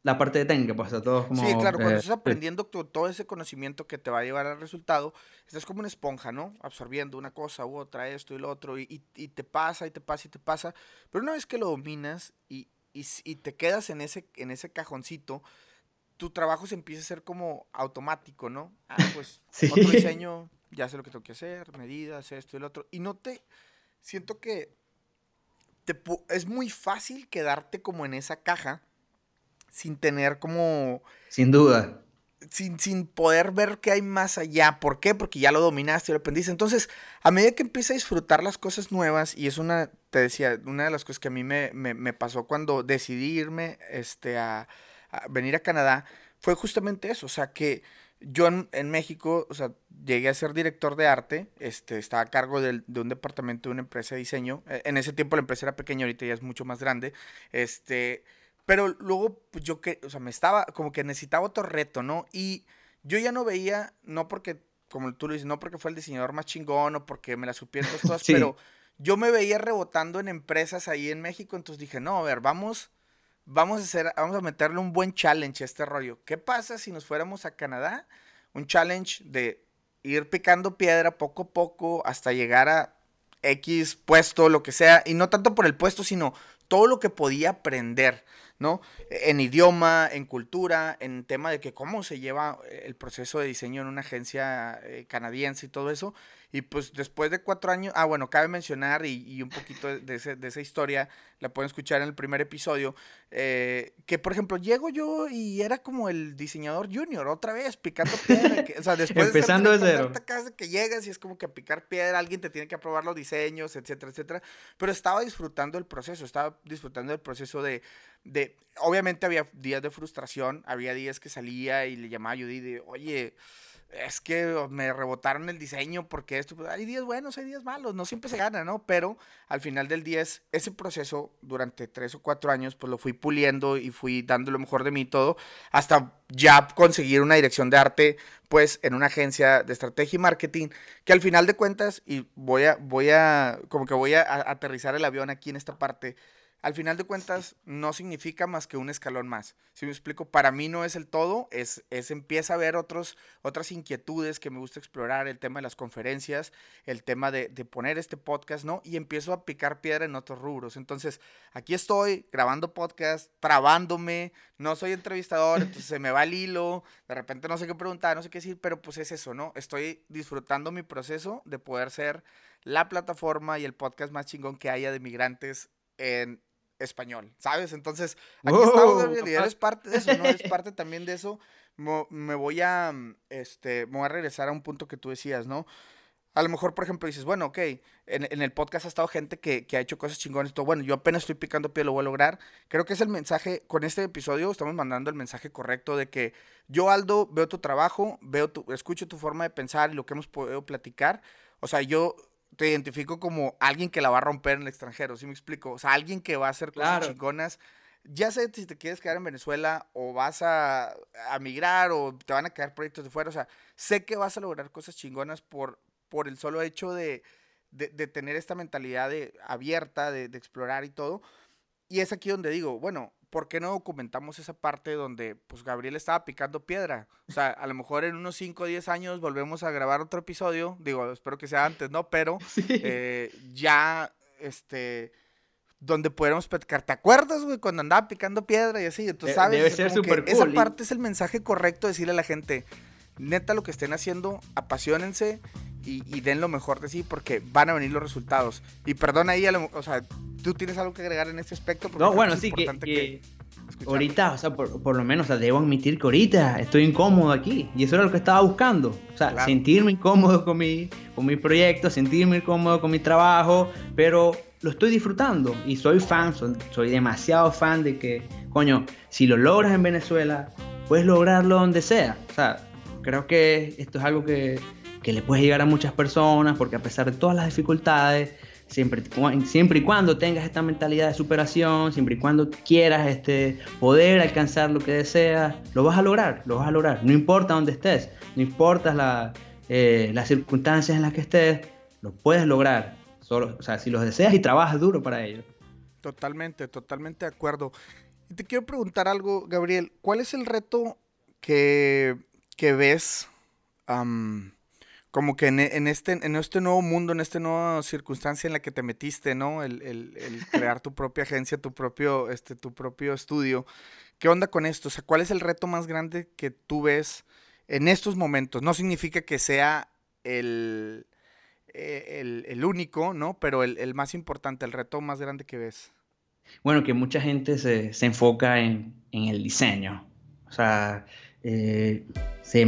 La parte técnica, pues a todos como... Sí, claro, cuando eh, estás aprendiendo todo ese conocimiento que te va a llevar al resultado, estás como una esponja, ¿no? Absorbiendo una cosa u otra, esto y lo otro, y, y, te pasa, y te pasa, y te pasa. Pero una vez que lo dominas y, y te quedas en ese, en ese cajoncito, tu trabajo se empieza a hacer como automático, ¿no? Ah, *laughs* pues otro diseño, ya sé lo que tengo que hacer, medidas, esto y lo otro. Y no te. Siento que te, es muy fácil quedarte como en esa caja sin tener como. Sin duda. Sin, sin poder ver qué hay más allá. ¿Por qué? Porque ya lo dominaste y lo aprendiste. Entonces, a medida que empiezas a disfrutar las cosas nuevas, y es una, te decía, una de las cosas que a mí me, me, me pasó cuando decidí irme este, a venir a Canadá fue justamente eso, o sea, que yo en, México, o sea, llegué a ser director de arte, este, estaba a cargo de, un departamento de una empresa de diseño, e, en ese tiempo la empresa era pequeña, ahorita ya es mucho más grande, este, pero luego, pues yo que, o sea, me estaba, como que necesitaba otro reto, ¿no? Y yo ya no veía, no porque, como tú lo dices, no porque fue el diseñador más chingón o porque me la supieron todas, *laughs* pero yo me veía rebotando en empresas ahí en México, entonces dije, no, a ver, vamos vamos a hacer, vamos a meterle un buen challenge a este rollo. ¿Qué pasa si nos fuéramos a Canadá? Un challenge de ir picando piedra poco a poco hasta llegar a X puesto, lo que sea, y no tanto por el puesto, sino todo lo que podía aprender, ¿no? En idioma, en cultura, en tema de que cómo se lleva el proceso de diseño en una agencia eh, canadiense y todo eso. Y pues después de cuatro años, ah, bueno, cabe mencionar y, un poquito de, esa historia, la pueden escuchar en el primer episodio, eh, que por ejemplo, llego yo y era como el diseñador junior, otra vez, picando piedra. o sea, después Empezando de, cero. casa que llegas y es como que a picar piedra, alguien te tiene que aprobar los diseños, etcétera, etcétera. Pero estaba disfrutando el proceso, estaba disfrutando del proceso de, de, obviamente había días de frustración, había días que salía y le llamaba a Judy de, oye, es que me rebotaron el diseño porque esto, pues, hay días buenos, hay días malos, no siempre se gana, ¿no? Pero al final del día, ese proceso durante tres o cuatro años, pues lo fui puliendo y fui dando lo mejor de mí todo, hasta ya conseguir una dirección de arte, pues en una agencia de estrategia y marketing, que al final de cuentas, y voy a, voy a, como que voy a aterrizar el avión aquí en esta parte, al final de cuentas no significa más que un escalón más. Si me explico, para mí no es el todo, es, es empieza a ver otros, otras inquietudes que me gusta explorar, el tema de las conferencias, el tema de, de, poner este podcast, ¿no? Y empiezo a picar piedra en otros rubros. Entonces, aquí estoy grabando podcast, trabándome, no soy entrevistador, *laughs* entonces se me va el hilo, de repente no sé qué preguntar, no sé qué decir, pero pues es eso, ¿no? Estoy disfrutando mi proceso de poder ser la plataforma y el podcast más chingón que haya de migrantes en español, ¿sabes? Entonces, aquí estamos, en realidad es parte de eso, ¿no? Es *laughs* parte también de eso. Me voy a, este, me voy a regresar a un punto que tú decías, ¿no? A lo mejor, por ejemplo, dices, bueno, ok, en, el podcast ha estado gente que, que, ha hecho cosas chingones, todo, bueno, yo apenas estoy picando pie, lo voy a lograr. Creo que es el mensaje, con este episodio estamos mandando el mensaje correcto de que yo, Aldo, veo tu trabajo, veo tu, escucho tu forma de pensar y lo que hemos podido platicar. O sea, yo te identifico como alguien que la va a romper en el extranjero, ¿sí me explico? O sea, alguien que va a hacer cosas chingonas. Ya sé si te quieres quedar en Venezuela o vas a, a, migrar o te van a quedar proyectos de fuera. O sea, sé que vas a lograr cosas chingonas por, por el solo hecho de, de, tener esta mentalidad de, abierta, de, de explorar y todo. Y es aquí donde digo, bueno, ¿por qué no documentamos esa parte donde pues Gabriel estaba picando piedra? O sea, a lo mejor en unos 5 o 10 años volvemos a grabar otro episodio, digo, espero que sea antes, ¿no? Pero *laughs* eh, ya, este, donde pudiéramos platicar, ¿te acuerdas, güey, cuando andaba picando piedra y así? Tú sabes, Debe ser súper cool. Esa parte es el mensaje correcto, decirle a la gente, neta lo que estén haciendo, apasionense y, den lo mejor de sí porque van a venir los resultados. Y perdona ahí, o sea, tú tienes algo que agregar en este aspecto. No, bueno, sí, que, ahorita, o sea, por, lo menos, o sea, debo admitir que ahorita estoy incómodo aquí y eso era lo que estaba buscando. O sea, sentirme incómodo con mi, con mi proyecto, sentirme incómodo con mi trabajo, pero lo estoy disfrutando y soy fan, soy, soy demasiado fan de que, coño, si lo logras en Venezuela, puedes lograrlo donde sea. O sea, creo que esto es algo que, que le puede llegar a muchas personas porque a pesar de todas las dificultades, siempre, siempre y cuando tengas esta mentalidad de superación, siempre y cuando quieras este, poder alcanzar lo que deseas, lo vas a lograr, lo vas a lograr. No importa dónde estés, no importa la, eh, las circunstancias en las que estés, lo puedes lograr. Solo, o sea, si los deseas y trabajas duro para ello. Totalmente, totalmente de acuerdo. Y te quiero preguntar algo, Gabriel. ¿Cuál es el reto que, que ves como que en, en, este, en este nuevo mundo, en esta nueva circunstancia en la que te metiste, ¿no? El, el, el *laughs* crear tu propia agencia, tu propio, este, tu propio estudio. ¿Qué onda con esto? O sea, ¿cuál es el reto más grande que tú ves en estos momentos? No significa que sea el, eh, el, el único, ¿no? Pero el, el, más importante, el reto más grande que ves. Bueno, que mucha gente se, se enfoca en, en, el diseño. O sea, eh, se,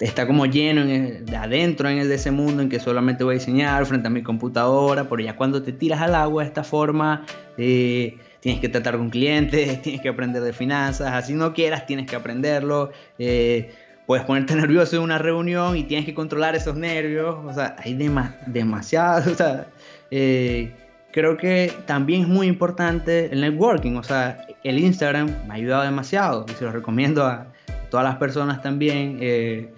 está como lleno en de adentro en el de ese mundo en que solamente voy a diseñar frente a mi computadora, pero ya cuando te tiras al agua de esta forma, eh, tienes que tratar con clientes, *laughs* tienes que aprender de finanzas, así no quieras, tienes que aprenderlo. Eh, puedes ponerte *laughs* nervioso en una reunión y tienes que controlar esos nervios, o sea, hay dema demasiado, *laughs* creo que también es muy importante el networking, o sea, el Instagram me ha ayudado demasiado y se lo recomiendo a todas las personas también. Eh,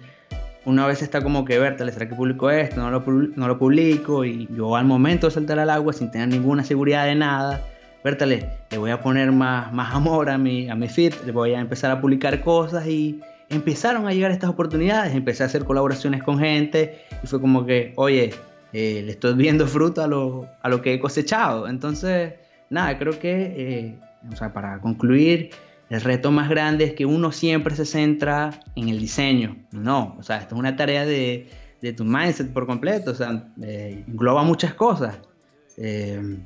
una vez está como que, Berta, ¿será que publico esto? No lo, no lo publico y yo al momento de saltar al agua sin tener ninguna seguridad de nada, Bertale, le voy a poner más, más amor a mi, a mi feed, le voy a empezar a publicar cosas y empezaron a llegar estas oportunidades, empecé a hacer colaboraciones con gente y fue como que, oye, eh, le estoy viendo *laughs* fruto a lo, a lo que he cosechado. Entonces, nada, creo que, eh, o sea, para concluir, el reto más grande es que uno siempre se centra en el diseño. No, o sea, esto es una tarea de, de tu mindset por completo, o sea, eh, engloba muchas cosas. Eh,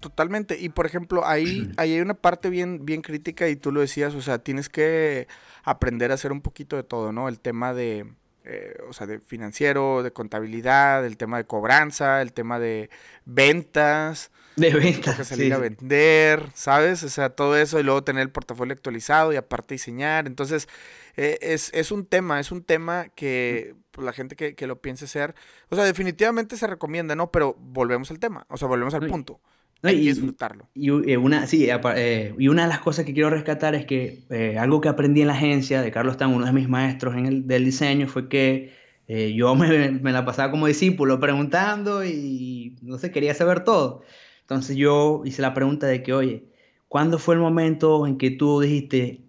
Totalmente. Y por ejemplo, ahí, ahí hay una parte bien, bien crítica y tú lo decías, o sea, tienes que aprender a hacer un poquito de todo, ¿no? El tema de, eh, o sea, de financiero, de contabilidad, el tema de cobranza, el tema de ventas. De ventas. Que salir a vender, ¿sabes? O sea, todo eso y luego tener el portafolio actualizado y aparte diseñar. Entonces, eh, es, es, un tema, es un tema que pues, la gente que, que, lo piense ser, o sea, definitivamente se recomienda, ¿no? Pero volvemos al tema, o sea, volvemos al punto. No, Hay y, que disfrutarlo. Y, y, una, sí, eh, y una de las cosas que quiero rescatar es que eh, algo que aprendí en la agencia de Carlos Tan, uno de mis maestros en el, del diseño, fue que yo me, me, la pasaba como discípulo preguntando y no sé, quería saber todo. Entonces yo hice la pregunta de que, oye, ¿cuándo fue el momento en que tú dijiste,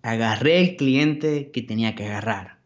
agarré el cliente que tenía que agarrar?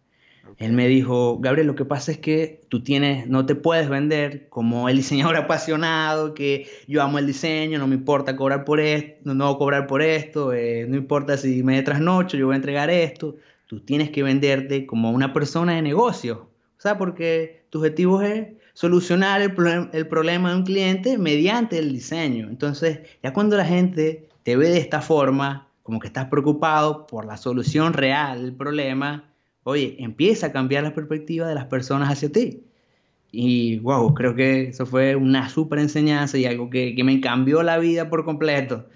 Él me dijo, Gabriel, lo que pasa es que tú tienes, no te puedes vender como el diseñador *laughs* apasionado, que yo amo el diseño, no me importa cobrar por esto, no, cobrar por esto, eh, no importa si me trasnocho, yo voy a entregar esto. Tú tienes que venderte como una persona de negocio, o sea, porque tu objetivo es solucionar el, problem el problema de un cliente mediante el diseño. Entonces, ya cuando la gente te ve de esta forma, como que estás preocupado por la solución real del problema, oye, empieza a cambiar la perspectiva de las personas hacia ti. Y wow, creo que eso fue una súper enseñanza y algo que, que, me cambió la vida por completo.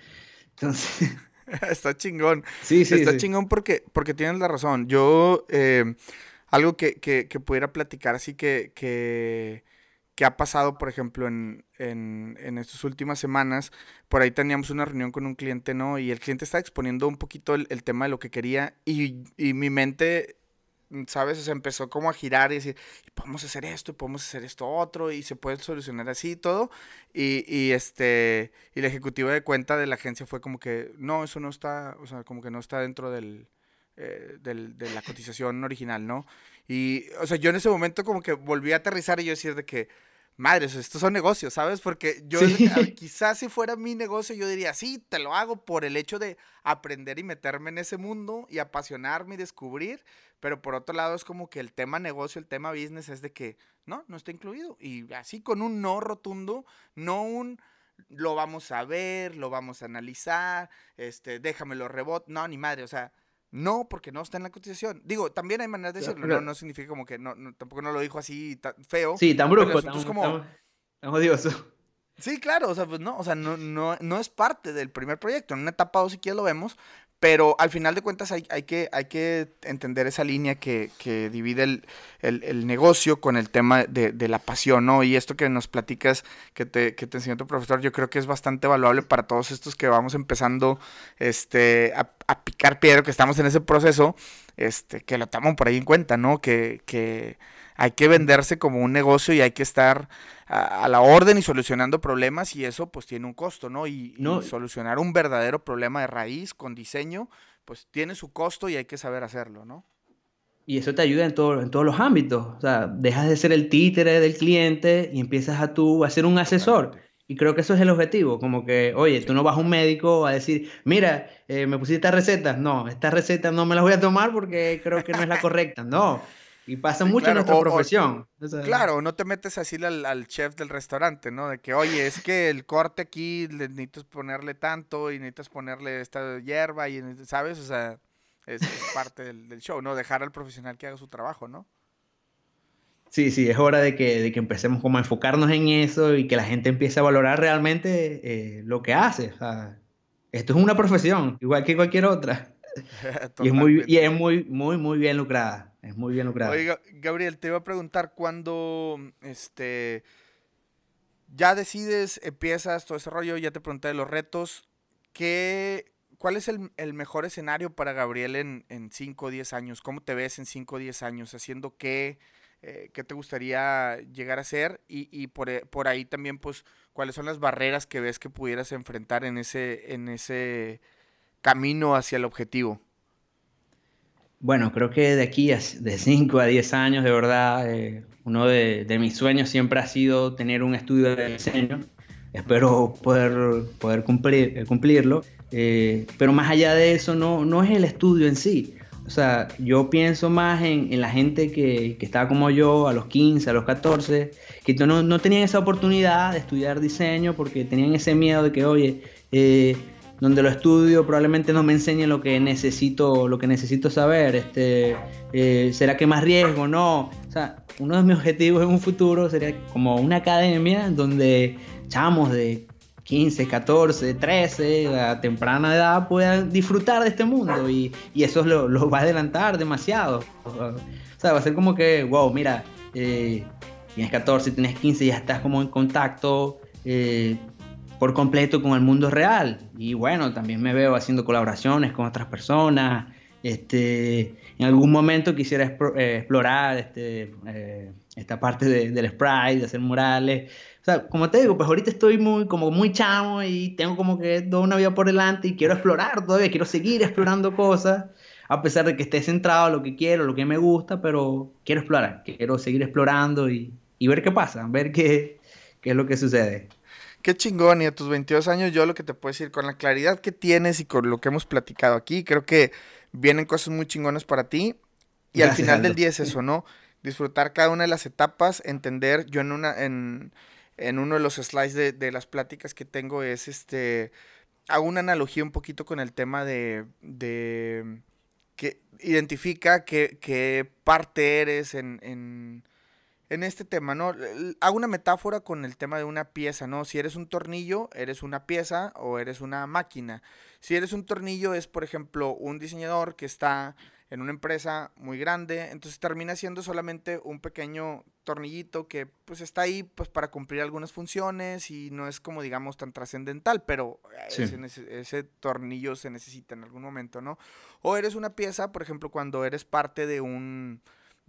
Entonces... *laughs* Está chingón. Sí, sí. Está sí. chingón porque, porque tienes la razón. Yo, eh, algo que, que, pudiera platicar así que, que, que ha pasado, por ejemplo, en, en, en, estas últimas semanas, por ahí teníamos una reunión con un cliente, ¿no? Y el cliente está exponiendo un poquito el, el tema de lo que quería y, y mi mente ¿sabes? se empezó como a girar y decir, podemos hacer esto, podemos hacer esto otro, y se puede solucionar así todo. Y, y, este, y el ejecutivo de cuenta de la agencia fue como que, no, eso no está, o sea, como que no está dentro del, eh, del, de la cotización original, ¿no? Y, o sea, yo en ese momento como que volví a aterrizar y yo decir de que, madres, estos son negocios, ¿sabes? Porque yo sí. *laughs* quizás si fuera mi negocio, yo diría, sí, te lo hago por el hecho de aprender y meterme en ese mundo y apasionarme y descubrir, pero por otro lado es como que el tema negocio, el tema business es de que, no, no está incluido. Y así con un no rotundo, no un lo vamos a ver, lo vamos a analizar, este, déjamelo rebot, no, ni madre, o sea, no, porque no está en la cotización. Digo, también hay maneras de decirlo, no, no significa como que no, no, tampoco no lo dijo así tan feo. Sí, tan brusco, tan, como... tan, tan odioso. Sí, claro, o sea, pues no, o sea, no, no, no es parte del primer proyecto. En una etapa 2 si quieres lo vemos, Pero al final de cuentas hay, hay, que, hay que entender esa línea que, que divide el, el, el, negocio con el tema de, de, la pasión, ¿no? Y esto que nos platicas, que te, que te enseñó tu profesor, yo creo que es bastante valuable para todos estos que vamos empezando este, a, a picar piedra, que estamos en ese proceso, este, que lo toman por ahí en cuenta, ¿no? Que, que hay que venderse como un negocio y hay que estar a, a, la orden y solucionando problemas y eso pues tiene un costo, ¿no? Y, no. y, solucionar un verdadero problema de raíz con diseño pues tiene su costo y hay que saber hacerlo, ¿no? Y eso te ayuda en, todo, en todos los ámbitos. O sea, dejas de ser el títere del cliente y empiezas a tú a ser un asesor. Y creo que eso es el objetivo, como que, oye, tú no vas a un médico a decir, mira, eh, me pusiste esta receta. No, esta receta no me la voy a tomar porque creo que no es la correcta. No, y pasa sí, mucho claro, en nuestra o, profesión. O, o sea, claro, no te metes así al, al, chef del restaurante, ¿no? De que, oye, es que el corte aquí le necesitas ponerle tanto y necesitas ponerle esta hierba y, ¿sabes? O sea, es, es parte del, del, show, ¿no? Dejar al profesional que haga su trabajo, ¿no? Sí, sí, es hora de que, de que empecemos como a enfocarnos en eso y que la gente empiece a valorar realmente eh, lo que hace. Sea, esto es una profesión, igual que cualquier otra. *laughs* y es, muy, y es muy, muy, muy bien lucrada. Es muy bien lucrada. Oiga, Gabriel, te iba a preguntar cuando este ya decides, empiezas todo ese rollo, ya te pregunté de los retos, ¿qué, ¿cuál es el, el mejor escenario para Gabriel en, en 5 o 10 años? ¿Cómo te ves en 5 o 10 años? ¿Haciendo qué? Eh, ¿Qué te gustaría llegar a ser? Y, y por, eh, por, ahí también, pues, ¿cuáles son las barreras que ves que pudieras enfrentar en ese, en ese camino hacia el objetivo? Bueno, creo que de aquí a de 5 a 10 años, de verdad, eh, uno de, mis sueños siempre ha sido tener un estudio de diseño. Espero poder, poder cumplir, eh, cumplirlo. Eh, pero más allá de eso, no, no es el estudio en sí. O sea, yo pienso más en, la gente que, que, estaba como yo a los 15, a los 14, que no, no tenían esa oportunidad de estudiar diseño porque tenían ese miedo de que, oye, donde lo estudio probablemente no me enseñe lo que necesito, lo que necesito saber. Este, eh, ¿Será que más riesgo? No. O sea, uno de mis *laughs* objetivos en un futuro sería como una academia donde chamos de 15, 14, 13, a temprana edad puedan disfrutar de este mundo y, y eso lo, va a adelantar demasiado. O sea, va a ser como que, wow, mira, eh, tienes 14, tienes 15, ya estás como en contacto. Eh, por completo con el mundo real. Y bueno, también me veo haciendo colaboraciones con otras personas. Este, en algún momento quisiera eh, explorar este, eh, esta parte de, del sprite, de hacer murales. O sea, como te digo, pues ahorita estoy muy, como muy chamo y tengo como que toda una vida por delante y quiero explorar todavía, quiero seguir explorando cosas, a pesar de que esté centrado en lo que quiero, lo que me gusta, pero quiero explorar, quiero seguir explorando y, y ver qué pasa, ver qué, qué es lo que sucede. Qué chingón, y a tus 22 años yo lo que te puedo decir, con la claridad que tienes y con lo que hemos platicado aquí, creo que vienen cosas muy chingonas para ti. Y Gracias, al final Aldo. del día es eso, ¿no? Disfrutar cada una de las etapas, entender, yo en una, en, en uno de los slides de, de, las pláticas que tengo es este, hago una analogía un poquito con el tema de, de que identifica qué, qué parte eres en, en en este tema, ¿no? Hago una metáfora con el tema de una pieza, ¿no? Si eres un tornillo, eres una pieza o eres una máquina. Si eres un tornillo, es, por ejemplo, un diseñador que está en una empresa muy grande, entonces termina siendo solamente un pequeño tornillito que pues está ahí pues para cumplir algunas funciones y no es como digamos tan trascendental, pero sí. ese, ese, tornillo se necesita en algún momento, ¿no? O eres una pieza, por ejemplo, cuando eres parte de un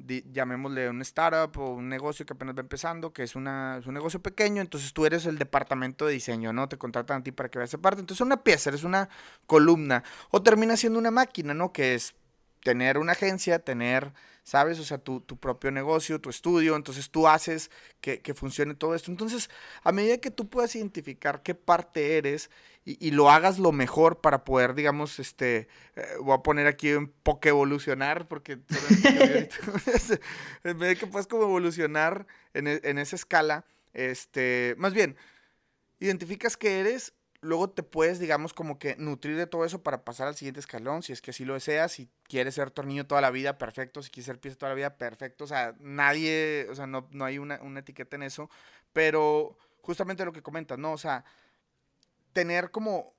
llamémosle un startup o un negocio que apenas va empezando, que es, una, es un negocio pequeño, entonces tú eres el departamento de diseño, ¿no? Te contratan a ti para que veas esa parte. Entonces una pieza, eres una columna. O termina siendo una máquina, ¿no? Que es tener una agencia, tener, ¿sabes? O sea, tu, tu propio negocio, tu estudio, entonces tú haces que, que, funcione todo esto. Entonces, a medida que tú puedas identificar qué parte eres y, lo hagas lo mejor para poder, digamos, este, eh, voy a poner aquí un poco evolucionar, porque *laughs* en vez de que puedas como evolucionar en, e, en esa escala, este, más bien, identificas qué eres luego te puedes, digamos, como que nutrir de todo eso para pasar al siguiente escalón, si es que así lo deseas, si quieres ser tornillo toda la vida, perfecto, si quieres ser pieza toda la vida, perfecto, o sea, nadie, o sea, no, no hay una, una etiqueta en eso, pero justamente lo que comentas, ¿no? O sea, tener como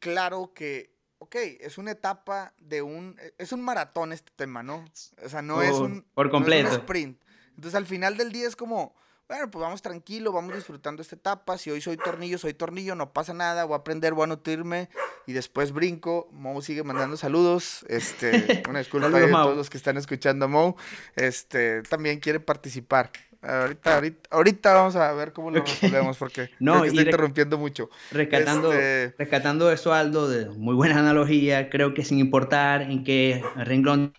claro que ok, es una etapa de un, es un maratón este tema, ¿no? O sea, no, es, un, por completo. sprint. Entonces al final del día es como, bueno, pues vamos tranquilo, vamos disfrutando esta etapa. Si hoy soy tornillo, soy tornillo, no pasa nada, voy a aprender, voy a nutrirme y después brinco. Mo sigue mandando saludos. Este, *laughs* una disculpa a todos los que están escuchando a Mo. Este, también quiere participar. Ahorita, ahorita, ahorita vamos a ver cómo lo resolvemos porque *laughs* no, que interrumpiendo mucho. Rescatando, este... rescatando eso, Aldo, de muy buena analogía, creo que sin importar en qué renglón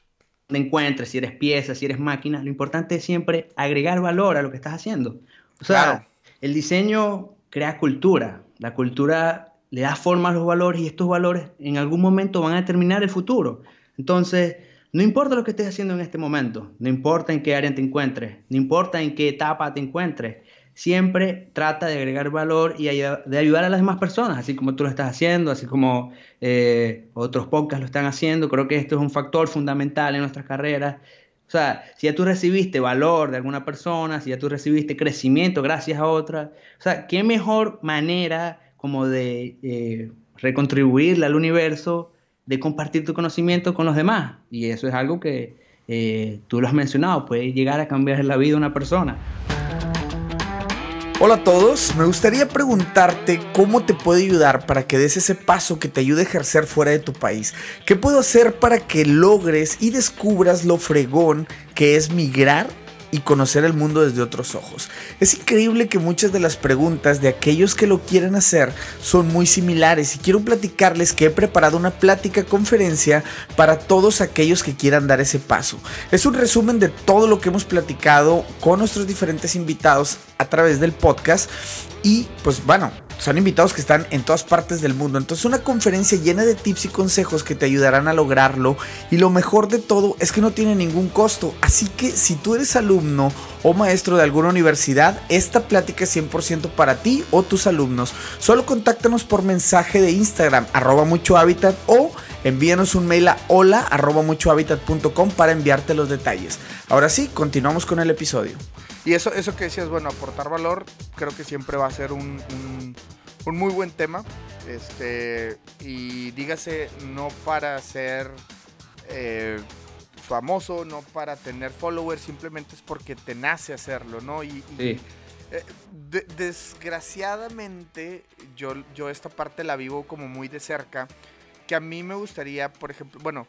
te encuentres, si eres pieza, si eres máquina, lo importante es siempre agregar valor a lo que estás haciendo. O sea, el diseño crea cultura, la cultura le da forma a los valores y estos valores en algún momento van a determinar el futuro. Entonces, no importa lo que estés haciendo en este momento, no importa en qué área te encuentres, no importa en qué etapa te encuentres, siempre trata de agregar valor y de ayudar a las demás personas, así como tú lo estás haciendo, así como eh, otros podcasts lo están haciendo. Creo que esto es un factor fundamental en nuestras carreras. O sea, si ya tú recibiste valor de alguna persona, si ya tú recibiste crecimiento gracias a otra, o sea, ¿qué mejor manera como de eh, recontribuirle al universo de compartir tu conocimiento con los demás. Y eso es algo que eh, tú lo has mencionado, puede llegar a cambiar la vida de una persona. Hola a todos, me gustaría preguntarte cómo te puede ayudar para que des ese paso que te ayude a ejercer fuera de tu país. ¿Qué puedo hacer para que logres y descubras lo fregón que es migrar y conocer el mundo desde otros ojos. Es increíble que muchas de las preguntas de aquellos que lo quieren hacer son muy similares y quiero platicarles que he preparado una plática conferencia para todos aquellos que quieran dar ese paso. Es un resumen de todo lo que hemos platicado con nuestros diferentes invitados a través del podcast y pues bueno, son invitados que están en todas partes del mundo. Entonces una conferencia llena de tips y consejos que te ayudarán a lograrlo. Y lo mejor de todo es que no tiene ningún costo. Así que si tú eres alumno o maestro de alguna universidad, esta plática es 100% para ti o tus alumnos. Solo contáctanos por mensaje de Instagram, arroba mucho hábitat o envíanos un mail a hola arroba para enviarte los detalles. Ahora sí, continuamos con el episodio. Y eso, eso que decías, bueno, aportar valor, creo que siempre va a ser un, un, muy buen tema. Este, y dígase, no para ser eh, famoso, no para tener followers, simplemente es porque te nace hacerlo, ¿no? Y, eh, desgraciadamente, yo, yo esta parte la vivo como muy de cerca, que a mí me gustaría, por ejemplo, bueno,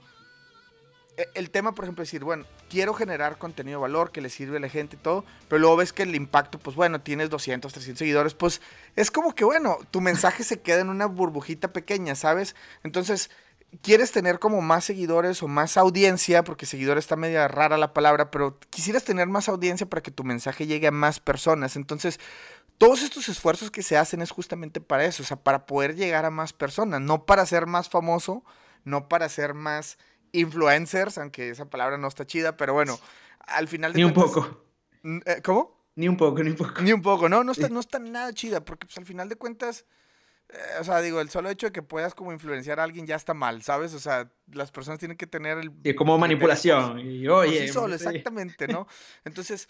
e, el tema, por ejemplo, decir, bueno, quiero generar contenido de valor que le sirve a la gente y todo, pero luego ves que el impacto, pues bueno, tienes 200, 300 seguidores, pues es como que, bueno, tu mensaje se queda en una burbujita pequeña, ¿sabes? Entonces, quieres tener como más seguidores o más audiencia, porque seguidor está media rara la palabra, pero quisieras tener más audiencia para que tu mensaje llegue a más personas. Entonces, todos estos esfuerzos que se hacen es justamente para eso, o sea, para poder llegar a más personas, no para ser más famoso, no para ser más influencers, aunque esa palabra no está chida, pero bueno, al final de Ni un poco. Eh, ¿Cómo? Ni un poco, ni un poco. Ni un poco, no, no está, no está nada chida, porque pues al final de cuentas, eh, o sea, digo, el solo hecho de que puedas como influenciar a alguien ya está mal, ¿sabes? O sea, las personas tienen que tener el... Y como manipulación, y oye... Sí solo, exactamente, ¿no? *laughs* Entonces,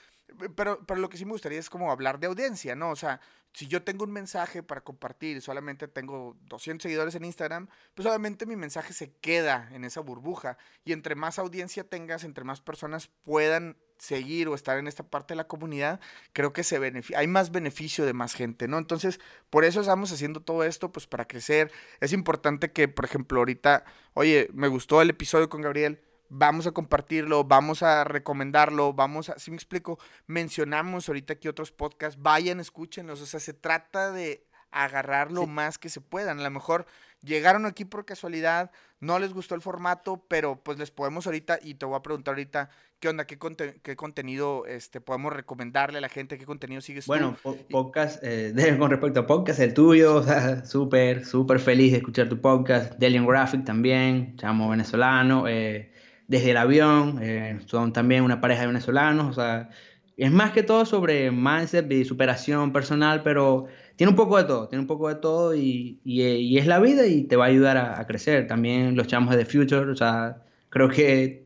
pero, pero lo que sí me gustaría es como hablar de audiencia, ¿no? O sea, si yo tengo un mensaje para compartir y solamente tengo 200 seguidores en Instagram, pues obviamente mi mensaje se queda en esa burbuja. Y entre más audiencia tengas, entre más personas puedan seguir o estar en esta parte de la comunidad, creo que se hay más beneficio de más gente, ¿no? Entonces, por eso estamos haciendo todo esto, pues para crecer. Es importante que, por ejemplo, ahorita, oye, me gustó el episodio con Gabriel, vamos a compartirlo, vamos a recomendarlo, vamos a, si me explico, mencionamos ahorita aquí otros podcasts, vayan, escúchenlos, o sea, se trata de agarrar lo más que se puedan. A lo mejor llegaron aquí por casualidad, no les gustó el formato, pero pues les podemos ahorita, y te voy a preguntar ahorita, ¿qué onda? ¿Qué, qué contenido este, podemos recomendarle a la gente? ¿Qué contenido sigues bueno, tú? Bueno, podcast, eh, *laughs* con respecto a podcast, el tuyo, o sea, súper, súper feliz de escuchar tu podcast. Delian Graphic también, chamo venezolano. Eh, desde el avión, eh, son también una pareja de venezolanos, o sea, es más que todo sobre mindset y superación personal, pero tiene un poco de todo, tiene un poco de todo y, y, es la vida y te va a ayudar a, crecer. También los chamos de The Future, o sea, creo que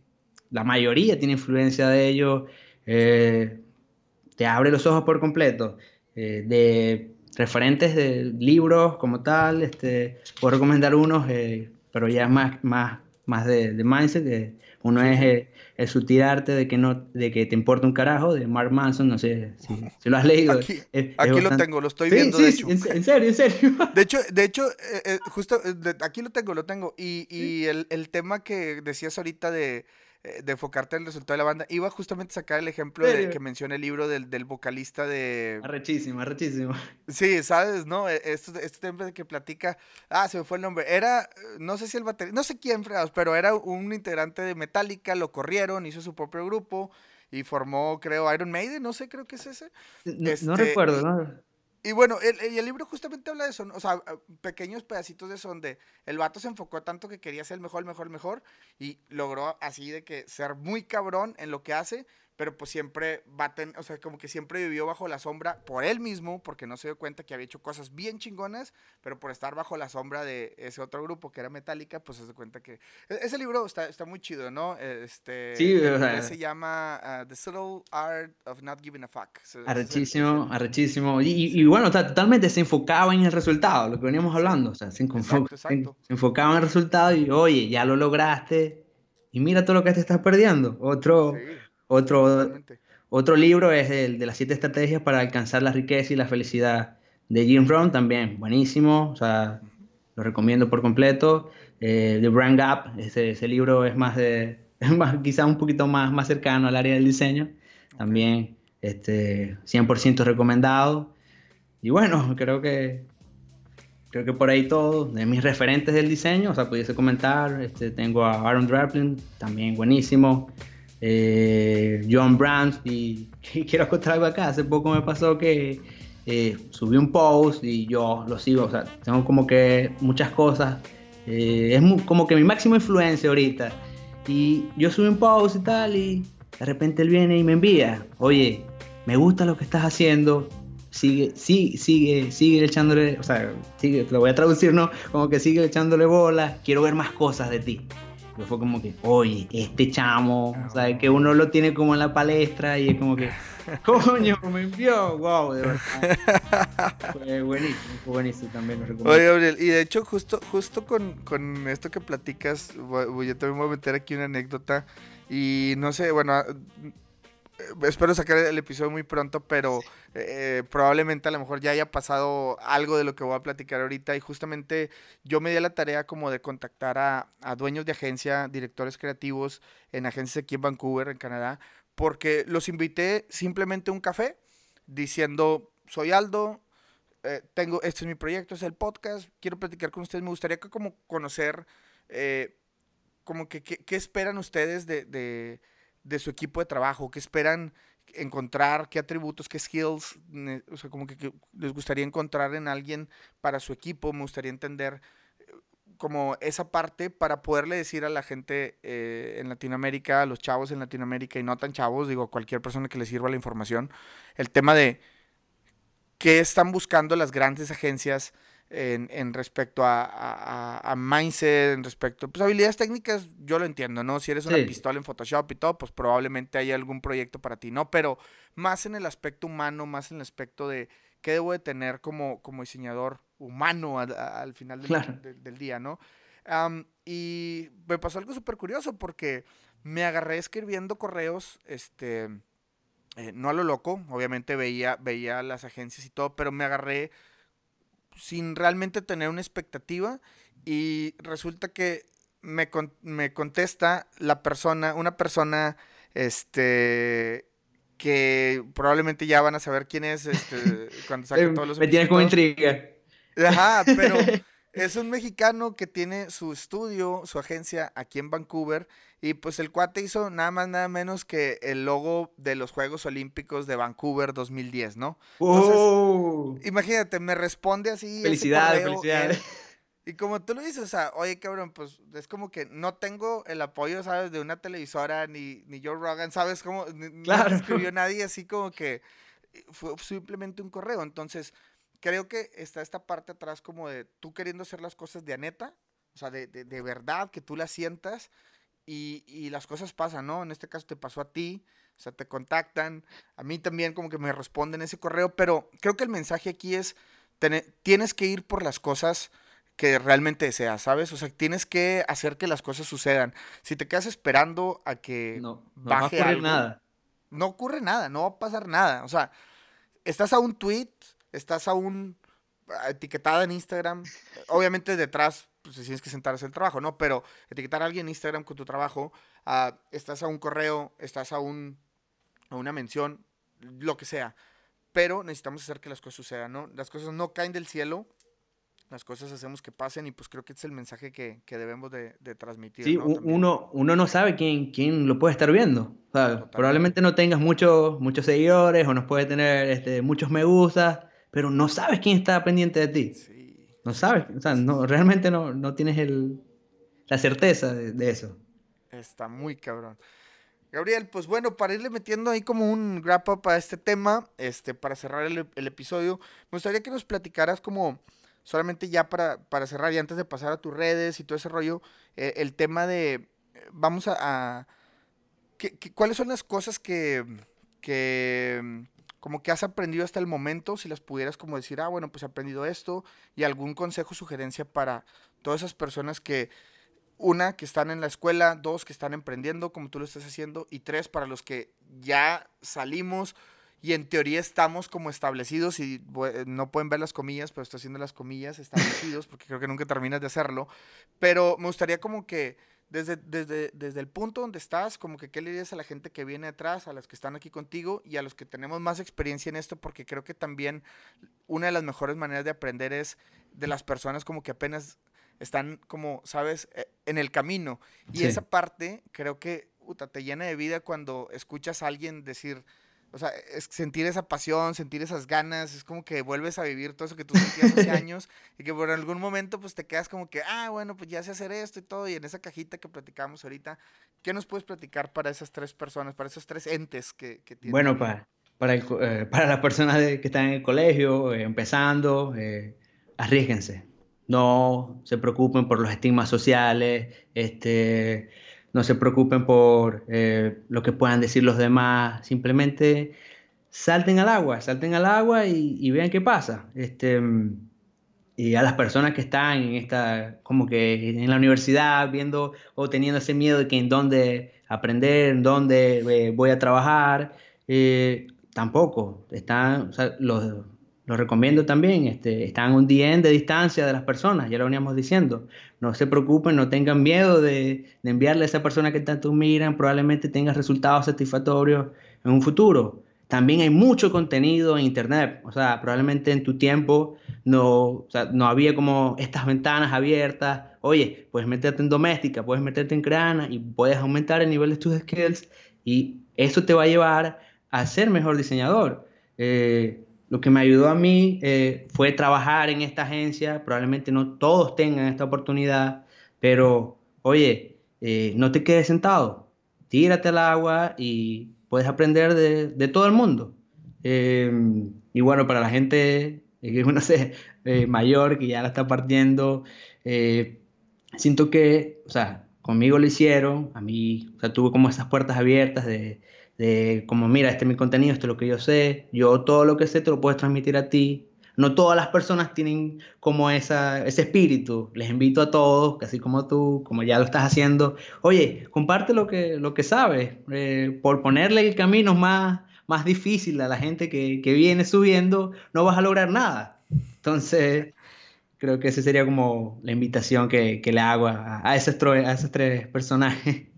la mayoría tiene influencia de ellos, eh, te abre los ojos por completo. Eh, de referentes de libros como tal, este, puedo recomendar unos pero ya es más, más, más de, de mindset. De, uno es el, sutil arte de que, no, de que te importa un carajo, de Mark Manson, no sé si, lo has leído. Aquí, lo tengo, lo estoy viendo, de hecho. En, serio, en serio. De hecho, de hecho *laughs* eh, eh, justo, eh, aquí lo tengo, lo tengo. Y, y el, el tema que decías ahorita de eh, de enfocarte en el resultado de la banda. Iba justamente a sacar el ejemplo de que menciona el libro del, del vocalista de... Arrechísimo, arrechísimo. *laughs* Sí, ¿sabes? ¿No? Este, este tema de que platica... Ah, se me fue el nombre. Era, no sé si el baterista, no sé quién, pero era un integrante de Metallica, lo corrieron, hizo su propio grupo y formó, creo, Iron Maiden, no sé, creo que es ese. No, este, recuerdo, ¿no? Y bueno, el, el, libro justamente habla de eso, o sea, pequeños pedacitos de eso donde el vato se enfocó tanto que quería ser el mejor, el mejor, el mejor, y logró así de que ser muy cabrón en lo que hace, pero pues siempre va o sea, como que siempre vivió bajo la sombra por él mismo, porque no se dio cuenta que había hecho cosas bien chingonas, pero por estar bajo la sombra de ese otro grupo que era Metallica, pues se dio cuenta que e, ese libro está, está muy chido, ¿no? Este, sí, se llama uh, The Subtle Art of Not Giving a Fuck. Arrechísimo, arrechísimo. Y, y, bueno, totalmente se enfocaba en el resultado, lo que veníamos hablando, o sea, se, se enfocaba en el resultado y, oye, ya lo lograste, y mira todo lo que te estás perdiendo. Otro... Otro, otro libro es el de las siete estrategias para alcanzar la riqueza y la felicidad de Jim Rohn, también buenísimo, o sea, lo recomiendo por completo. Eh, The Brand Gap, ese, ese, libro es más de, *laughs* más, quizá un poquito más, más cercano al área del diseño, también este, 100% recomendado. Y bueno, creo que creo que por ahí todo, de mis referentes del diseño, o sea, pudiese comentar, este, tengo a Aaron Draplin, también buenísimo eh, John Brands y, *laughs* quiero contar acá. Hace poco me pasó que eh, subí un post y yo lo sigo, o sea, tengo como que muchas cosas. Eh, es como que mi máximo influencia ahorita. Y yo subí un post y tal y de repente él viene y me envía, oye, me gusta lo que estás haciendo, sigue, sigue, sigue, sigue echándole, o sea, lo voy a traducir, ¿no? Como que sigue echándole bola, quiero ver más cosas de ti. Yo fue como que, oye, este chamo, o sea, que uno lo tiene como en la palestra y es como que, *laughs* coño, me envió, wow, de verdad. Fue buenísimo, fue buenísimo también, lo recomiendo. Oye, Gabriel, y de hecho, justo, justo con, con esto que platicas, voy, yo también voy a meter aquí una anécdota. Y no sé, bueno, espero sacar el episodio muy pronto, pero eh, probablemente a lo mejor ya haya pasado algo de lo que voy a platicar ahorita. Y justamente yo me di la tarea como de contactar a, dueños de agencia, directores creativos en agencias aquí en Vancouver, en Canadá, porque los invité simplemente a un café diciendo, soy Aldo, eh, tengo, este es mi proyecto, es el podcast, quiero platicar con ustedes, me gustaría que como conocer, como que qué esperan ustedes de de su equipo de trabajo, qué esperan encontrar, qué atributos, qué skills, o sea, como que, les gustaría encontrar en alguien para su equipo, me gustaría entender eh, como esa parte para poderle decir a la gente eh, en Latinoamérica, a los chavos en Latinoamérica y no tan chavos, digo, cualquier persona que les sirva la información, el tema de qué están buscando las grandes agencias en, respecto a, mindset, en respecto, pues habilidades técnicas, yo lo entiendo, ¿no? Si eres una pistola en Photoshop y todo, pues probablemente hay algún proyecto para ti, ¿no? Pero más en el aspecto humano, más en el aspecto de qué debo de tener como, como diseñador humano al final del, día, ¿no? y me pasó algo súper curioso porque me agarré escribiendo correos, este, eh, no a lo loco, obviamente veía, veía las agencias y todo, pero me agarré sin realmente tener una expectativa y resulta que me, me contesta la persona, una persona, este, que probablemente ya van a saber quién es este, *laughs* cuando saque todos los Me tiene como intriga. Ajá, pero *laughs* es un mexicano que tiene su estudio, su agencia aquí en Vancouver. Y pues el cuate hizo nada más, nada menos que el logo de los Juegos Olímpicos de Vancouver 2010, ¿no? Entonces, imagínate, me responde así. Felicidades, felicidades. Y como tú lo dices, o sea, oye, cabrón, pues es como que no tengo el apoyo, ¿sabes? De una televisora, ni, ni Joe Rogan, ¿sabes? Como, claro. no escribió nadie así como que fue simplemente un correo. Entonces, creo que está esta parte atrás como de tú queriendo hacer las cosas de aneta, o sea, de, de, verdad, que tú las sientas y, y, las cosas pasan, ¿no? En este caso te pasó a ti, o sea, te contactan, a mí también como que me responden ese correo, pero creo que el mensaje aquí es, tienes que ir por las cosas que realmente deseas, ¿sabes? O sea, tienes que hacer que las cosas sucedan. Si te quedas esperando a que No, no baje va a ocurrir algo, nada. no ocurre nada, no va a pasar nada. O sea, estás a un tweet, estás a un a etiquetada en Instagram. *laughs* Obviamente detrás pues, tienes que sentar a hacer el trabajo, ¿no? Pero etiquetar a alguien en Instagram con tu trabajo, ah, estás a un correo, estás a un a una mención, lo que sea. Pero necesitamos hacer que las cosas sucedan, ¿no? Las cosas no caen del cielo. Las cosas hacemos que pasen y pues creo que es el mensaje que, que debemos de, de transmitir. Sí, uno, uno no sabe quién, quién lo puede estar viendo. O sea, Totalmente. probablemente no tengas muchos, muchos seguidores o no puede tener este, muchos me gustas, pero no sabes quién está pendiente de ti. Sí. No sabes, o sea, no, realmente no, no tienes el, la certeza de, de eso. Está muy cabrón. Gabriel, pues bueno, para irle metiendo ahí como un wrap up a este tema, este, para cerrar el, el episodio, me gustaría que nos platicaras como, solamente ya para, para cerrar y antes de pasar a tus redes y todo ese rollo, eh, el tema de, vamos a, a- ¿qué- qué- ¿cuáles son las cosas que, que, como que has aprendido hasta el momento, si las pudieras como decir, ah, bueno, pues he aprendido esto, y algún consejo, sugerencia para todas esas personas que, una, que están en la escuela, dos, que están emprendiendo como tú lo estás haciendo, y tres, para los que ya salimos y en teoría estamos como establecidos, y eh, no pueden ver las comillas, pero estoy haciendo las comillas, establecidos, porque creo que nunca terminas de hacerlo, pero me gustaría como que desde, desde, desde el punto donde estás, como que qué le dirías a la gente que viene atrás, a los que están aquí contigo y a los que tenemos más experiencia en esto, porque creo que también una de las mejores maneras de aprender es de las personas como que apenas están como, sabes, Eh, en el camino. Y Sí. esa parte creo que puta, te llena de vida cuando escuchas a alguien decir, o sea, es sentir esa pasión, sentir esas ganas, es como que vuelves a vivir todo eso que tú sentías hace *laughs* años y que por algún momento pues te quedas como que, ah, bueno, pues ya sé hacer esto y todo, y en esa cajita que platicamos ahorita, ¿qué nos puedes platicar para esas tres personas, para esos tres entes que, que tienen? Bueno, para, para, el eh, para las personas que están en el colegio, eh, empezando, eh, arriesguense. No se preocupen por los estigmas sociales, este, no se preocupen por eh, lo que puedan decir los demás. Simplemente salten al agua, salten al agua y, vean qué pasa. Este, y a las personas que están en esta, como que en la universidad, viendo o teniendo ese miedo de que en dónde aprender, en dónde eh, voy a trabajar, eh, tampoco. Están, los, los recomiendo también, este, están un día de distancia de las personas, ya lo veníamos diciendo. No se preocupen, no tengan miedo de, de enviarle a esa persona que tanto miran, probablemente tengas resultados satisfactorios en un futuro. También hay mucho contenido en internet, o sea, probablemente en tu tiempo no, o sea, no había como estas ventanas abiertas. Oye, puedes meterte en doméstica, puedes meterte en creana y puedes aumentar el nivel de tus skills y eso te va a llevar a ser mejor diseñador. Eh, lo que me ayudó a mí eh, fue trabajar en esta agencia. Probablemente no todos tengan esta oportunidad, pero oye, eh, no te quedes sentado, tírate al agua y puedes aprender de, de todo el mundo. Eh, y bueno, para la gente eh, que no *laughs* sé, eh, mayor, que ya la está partiendo, eh, siento que, o sea, conmigo lo hicieron, a mí, o sea, tuve como esas puertas abiertas de, de como, mira, este es mi contenido, esto es lo que yo sé, yo todo lo que sé te lo puedo transmitir a ti. No todas las personas tienen como esa, ese espíritu. Les invito a todos, así como tú, como ya lo estás haciendo, oye, comparte lo que, lo que sabes, eh, por ponerle el camino más, más difícil a la gente que, que viene subiendo, no vas a lograr nada. Entonces, creo que esa sería como la invitación que, que le hago a, a, esos a esos tres personajes.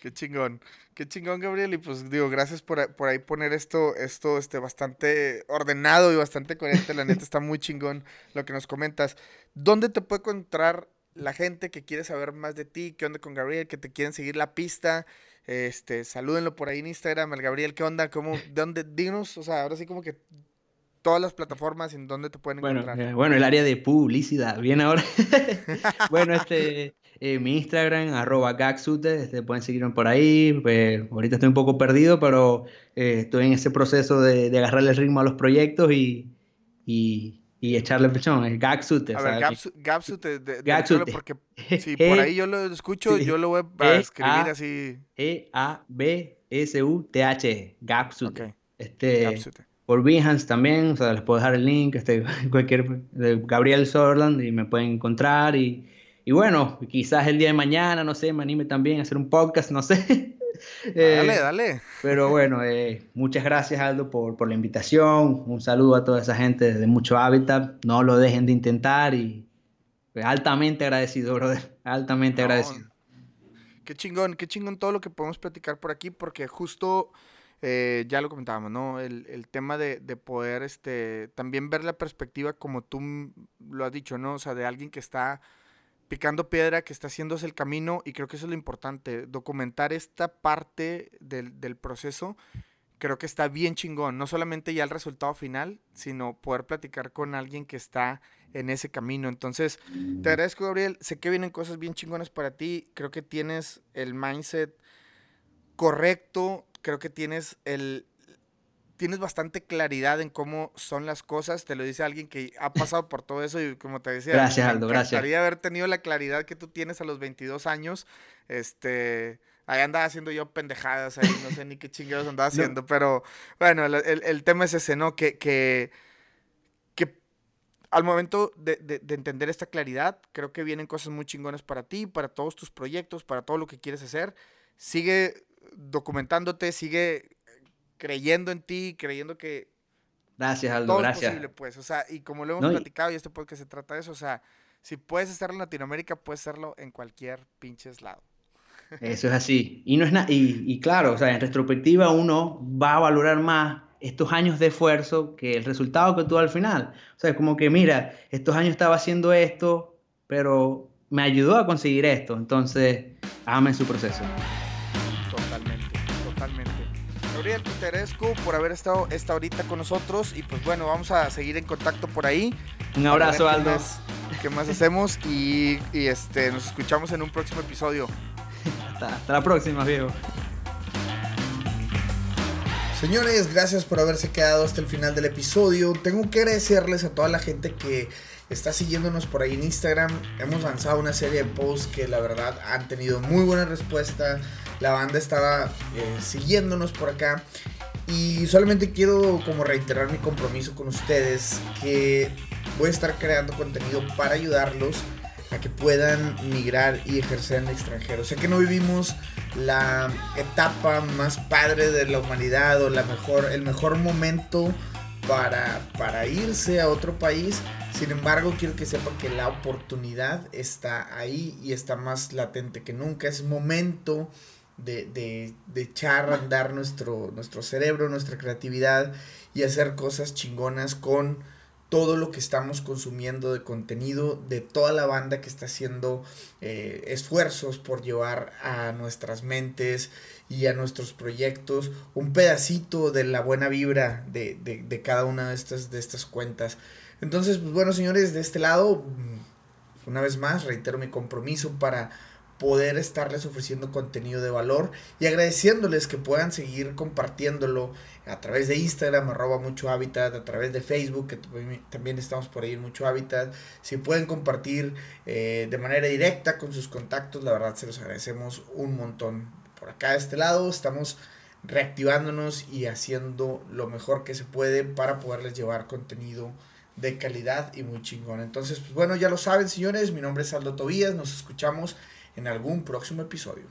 Qué chingón, qué chingón, Gabriel. Y pues digo, gracias por, por ahí poner esto, esto este, bastante ordenado y bastante coherente. La neta está muy chingón lo que nos comentas. ¿Dónde te puede encontrar la gente que quiere saber más de ti? ¿Qué onda con Gabriel? Que te quieren seguir la pista. Este, salúdenlo por ahí en Instagram, el Gabriel, ¿qué onda? ¿Cómo, de dónde? Dinos, o sea, ahora sí como que todas las plataformas en donde te pueden Bueno, encontrar. eh, bueno, el área de publicidad, bien ahora. *laughs* bueno, este, eh, mi Instagram, arroba gagsute, este, pueden seguirme por ahí. pues, ahorita estoy un poco perdido, pero eh, estoy en ese proceso de, de agarrarle el ritmo a los proyectos y, y, y echarle presión. Es gagsute, A ver, sea, Gapsu, Gapsu te, de- Gapsute. deletréalo porque *laughs* si por ahí yo lo escucho, Sí. yo lo voy a E, escribir así. E-A-B-S-U-T-H, Gapsute. Ok, Este, Gapsute. por Behance también, o sea, les puedo dejar el link, este, *laughs* cualquier, de Gabriel Sorland y me pueden encontrar y, y, bueno, quizás el día de mañana, no sé, me anime también a hacer un podcast, no sé. *laughs* dale, eh, dale. Pero bueno, eh, muchas gracias Aldo por, por, la invitación, un saludo a toda esa gente de Mucho Hábitat, no lo dejen de intentar y pues, altamente agradecido, brother, altamente agradecido. Qué chingón, qué chingón todo lo que podemos platicar por aquí, porque justo eh, ya lo comentábamos, ¿no? El, el tema de, de, poder este, también ver la perspectiva como tú lo has dicho, ¿no? O sea, de alguien que está picando piedra, que está haciéndose el camino, y creo que eso es lo importante, documentar esta parte del, del proceso, creo que está bien chingón, no solamente ya el resultado final, sino poder platicar con alguien que está en ese camino. Entonces, te agradezco, Gabriel, sé que vienen cosas bien chingonas para ti, creo que tienes el mindset correcto, creo que tienes el tienes bastante claridad en cómo son las cosas, te lo dice alguien que ha pasado por todo eso y como te decía, gracias Aldo, me encantaría haber tenido la claridad que tú tienes a los 22 años, este, ahí andaba haciendo yo pendejadas ahí, no sé ni qué chingados andaba haciendo, pero bueno, el, el, tema es ese, ¿no? Que, que, que al momento de, de, de, entender esta claridad, creo que vienen cosas muy chingonas para ti, para todos tus proyectos, para todo lo que quieres hacer. Sigue documentándote, sigue creyendo en ti, creyendo que gracias, Aldo, gracias. es posible, pues, o sea, y como lo hemos platicado y este podcast se trata de eso, o sea, si puedes hacerlo en Latinoamérica, puedes hacerlo en cualquier pinches lado. Eso es así. Y no es y, y claro, o sea, en retrospectiva uno va a valorar más estos años de esfuerzo que el resultado que tuvo al final. O sea, es como que, mira, estos años estaba haciendo esto, pero me ayudó a conseguir esto. Entonces, en su proceso. Gabriel, pues te agradezco por haber estado esta horita con nosotros y pues bueno, vamos a seguir en contacto por ahí. Un abrazo, Aldo. Qué más, hacemos y, este, nos escuchamos en un próximo episodio. hasta, la próxima, viejo. Señores, gracias por haberse quedado hasta el final del episodio. Tengo que agradecerles a toda la gente que está siguiéndonos por ahí en Instagram. Hemos lanzado una serie de posts que la verdad han tenido muy buena respuesta la banda estaba eh, siguiéndonos por acá. Y solamente quiero como reiterar mi compromiso con ustedes que voy a estar creando contenido para ayudarlos a que puedan migrar y ejercer en el extranjero. Sé que no vivimos la etapa más padre de la humanidad o la mejor, el mejor momento para, para irse a otro país. Sin embargo, quiero que sepan que la oportunidad está ahí y está más latente que nunca. Es momento de, de, de, echar a andar nuestro, nuestro cerebro, nuestra creatividad y hacer cosas chingonas con todo lo que estamos consumiendo de contenido de toda la banda que está haciendo eh, esfuerzos por llevar a nuestras mentes y a nuestros proyectos un pedacito de la buena vibra de, de, de cada una de estas, de estas cuentas. Entonces, pues bueno, señores, de este lado, mm, una vez más, reitero mi compromiso para poder estarles ofreciendo contenido de valor y agradeciéndoles que puedan seguir compartiéndolo a través de Instagram, arroba mucho hábitat, a través de Facebook, que también estamos por ahí en mucho hábitat. Si pueden compartir eh, de manera directa con sus contactos, la verdad se los agradecemos un montón. Por acá de este lado estamos reactivándonos y haciendo lo mejor que se puede para poderles llevar contenido de calidad y muy chingón. Entonces, pues bueno, ya lo saben, señores, mi nombre es Aldo Tobías, nos escuchamos en algún próximo episodio.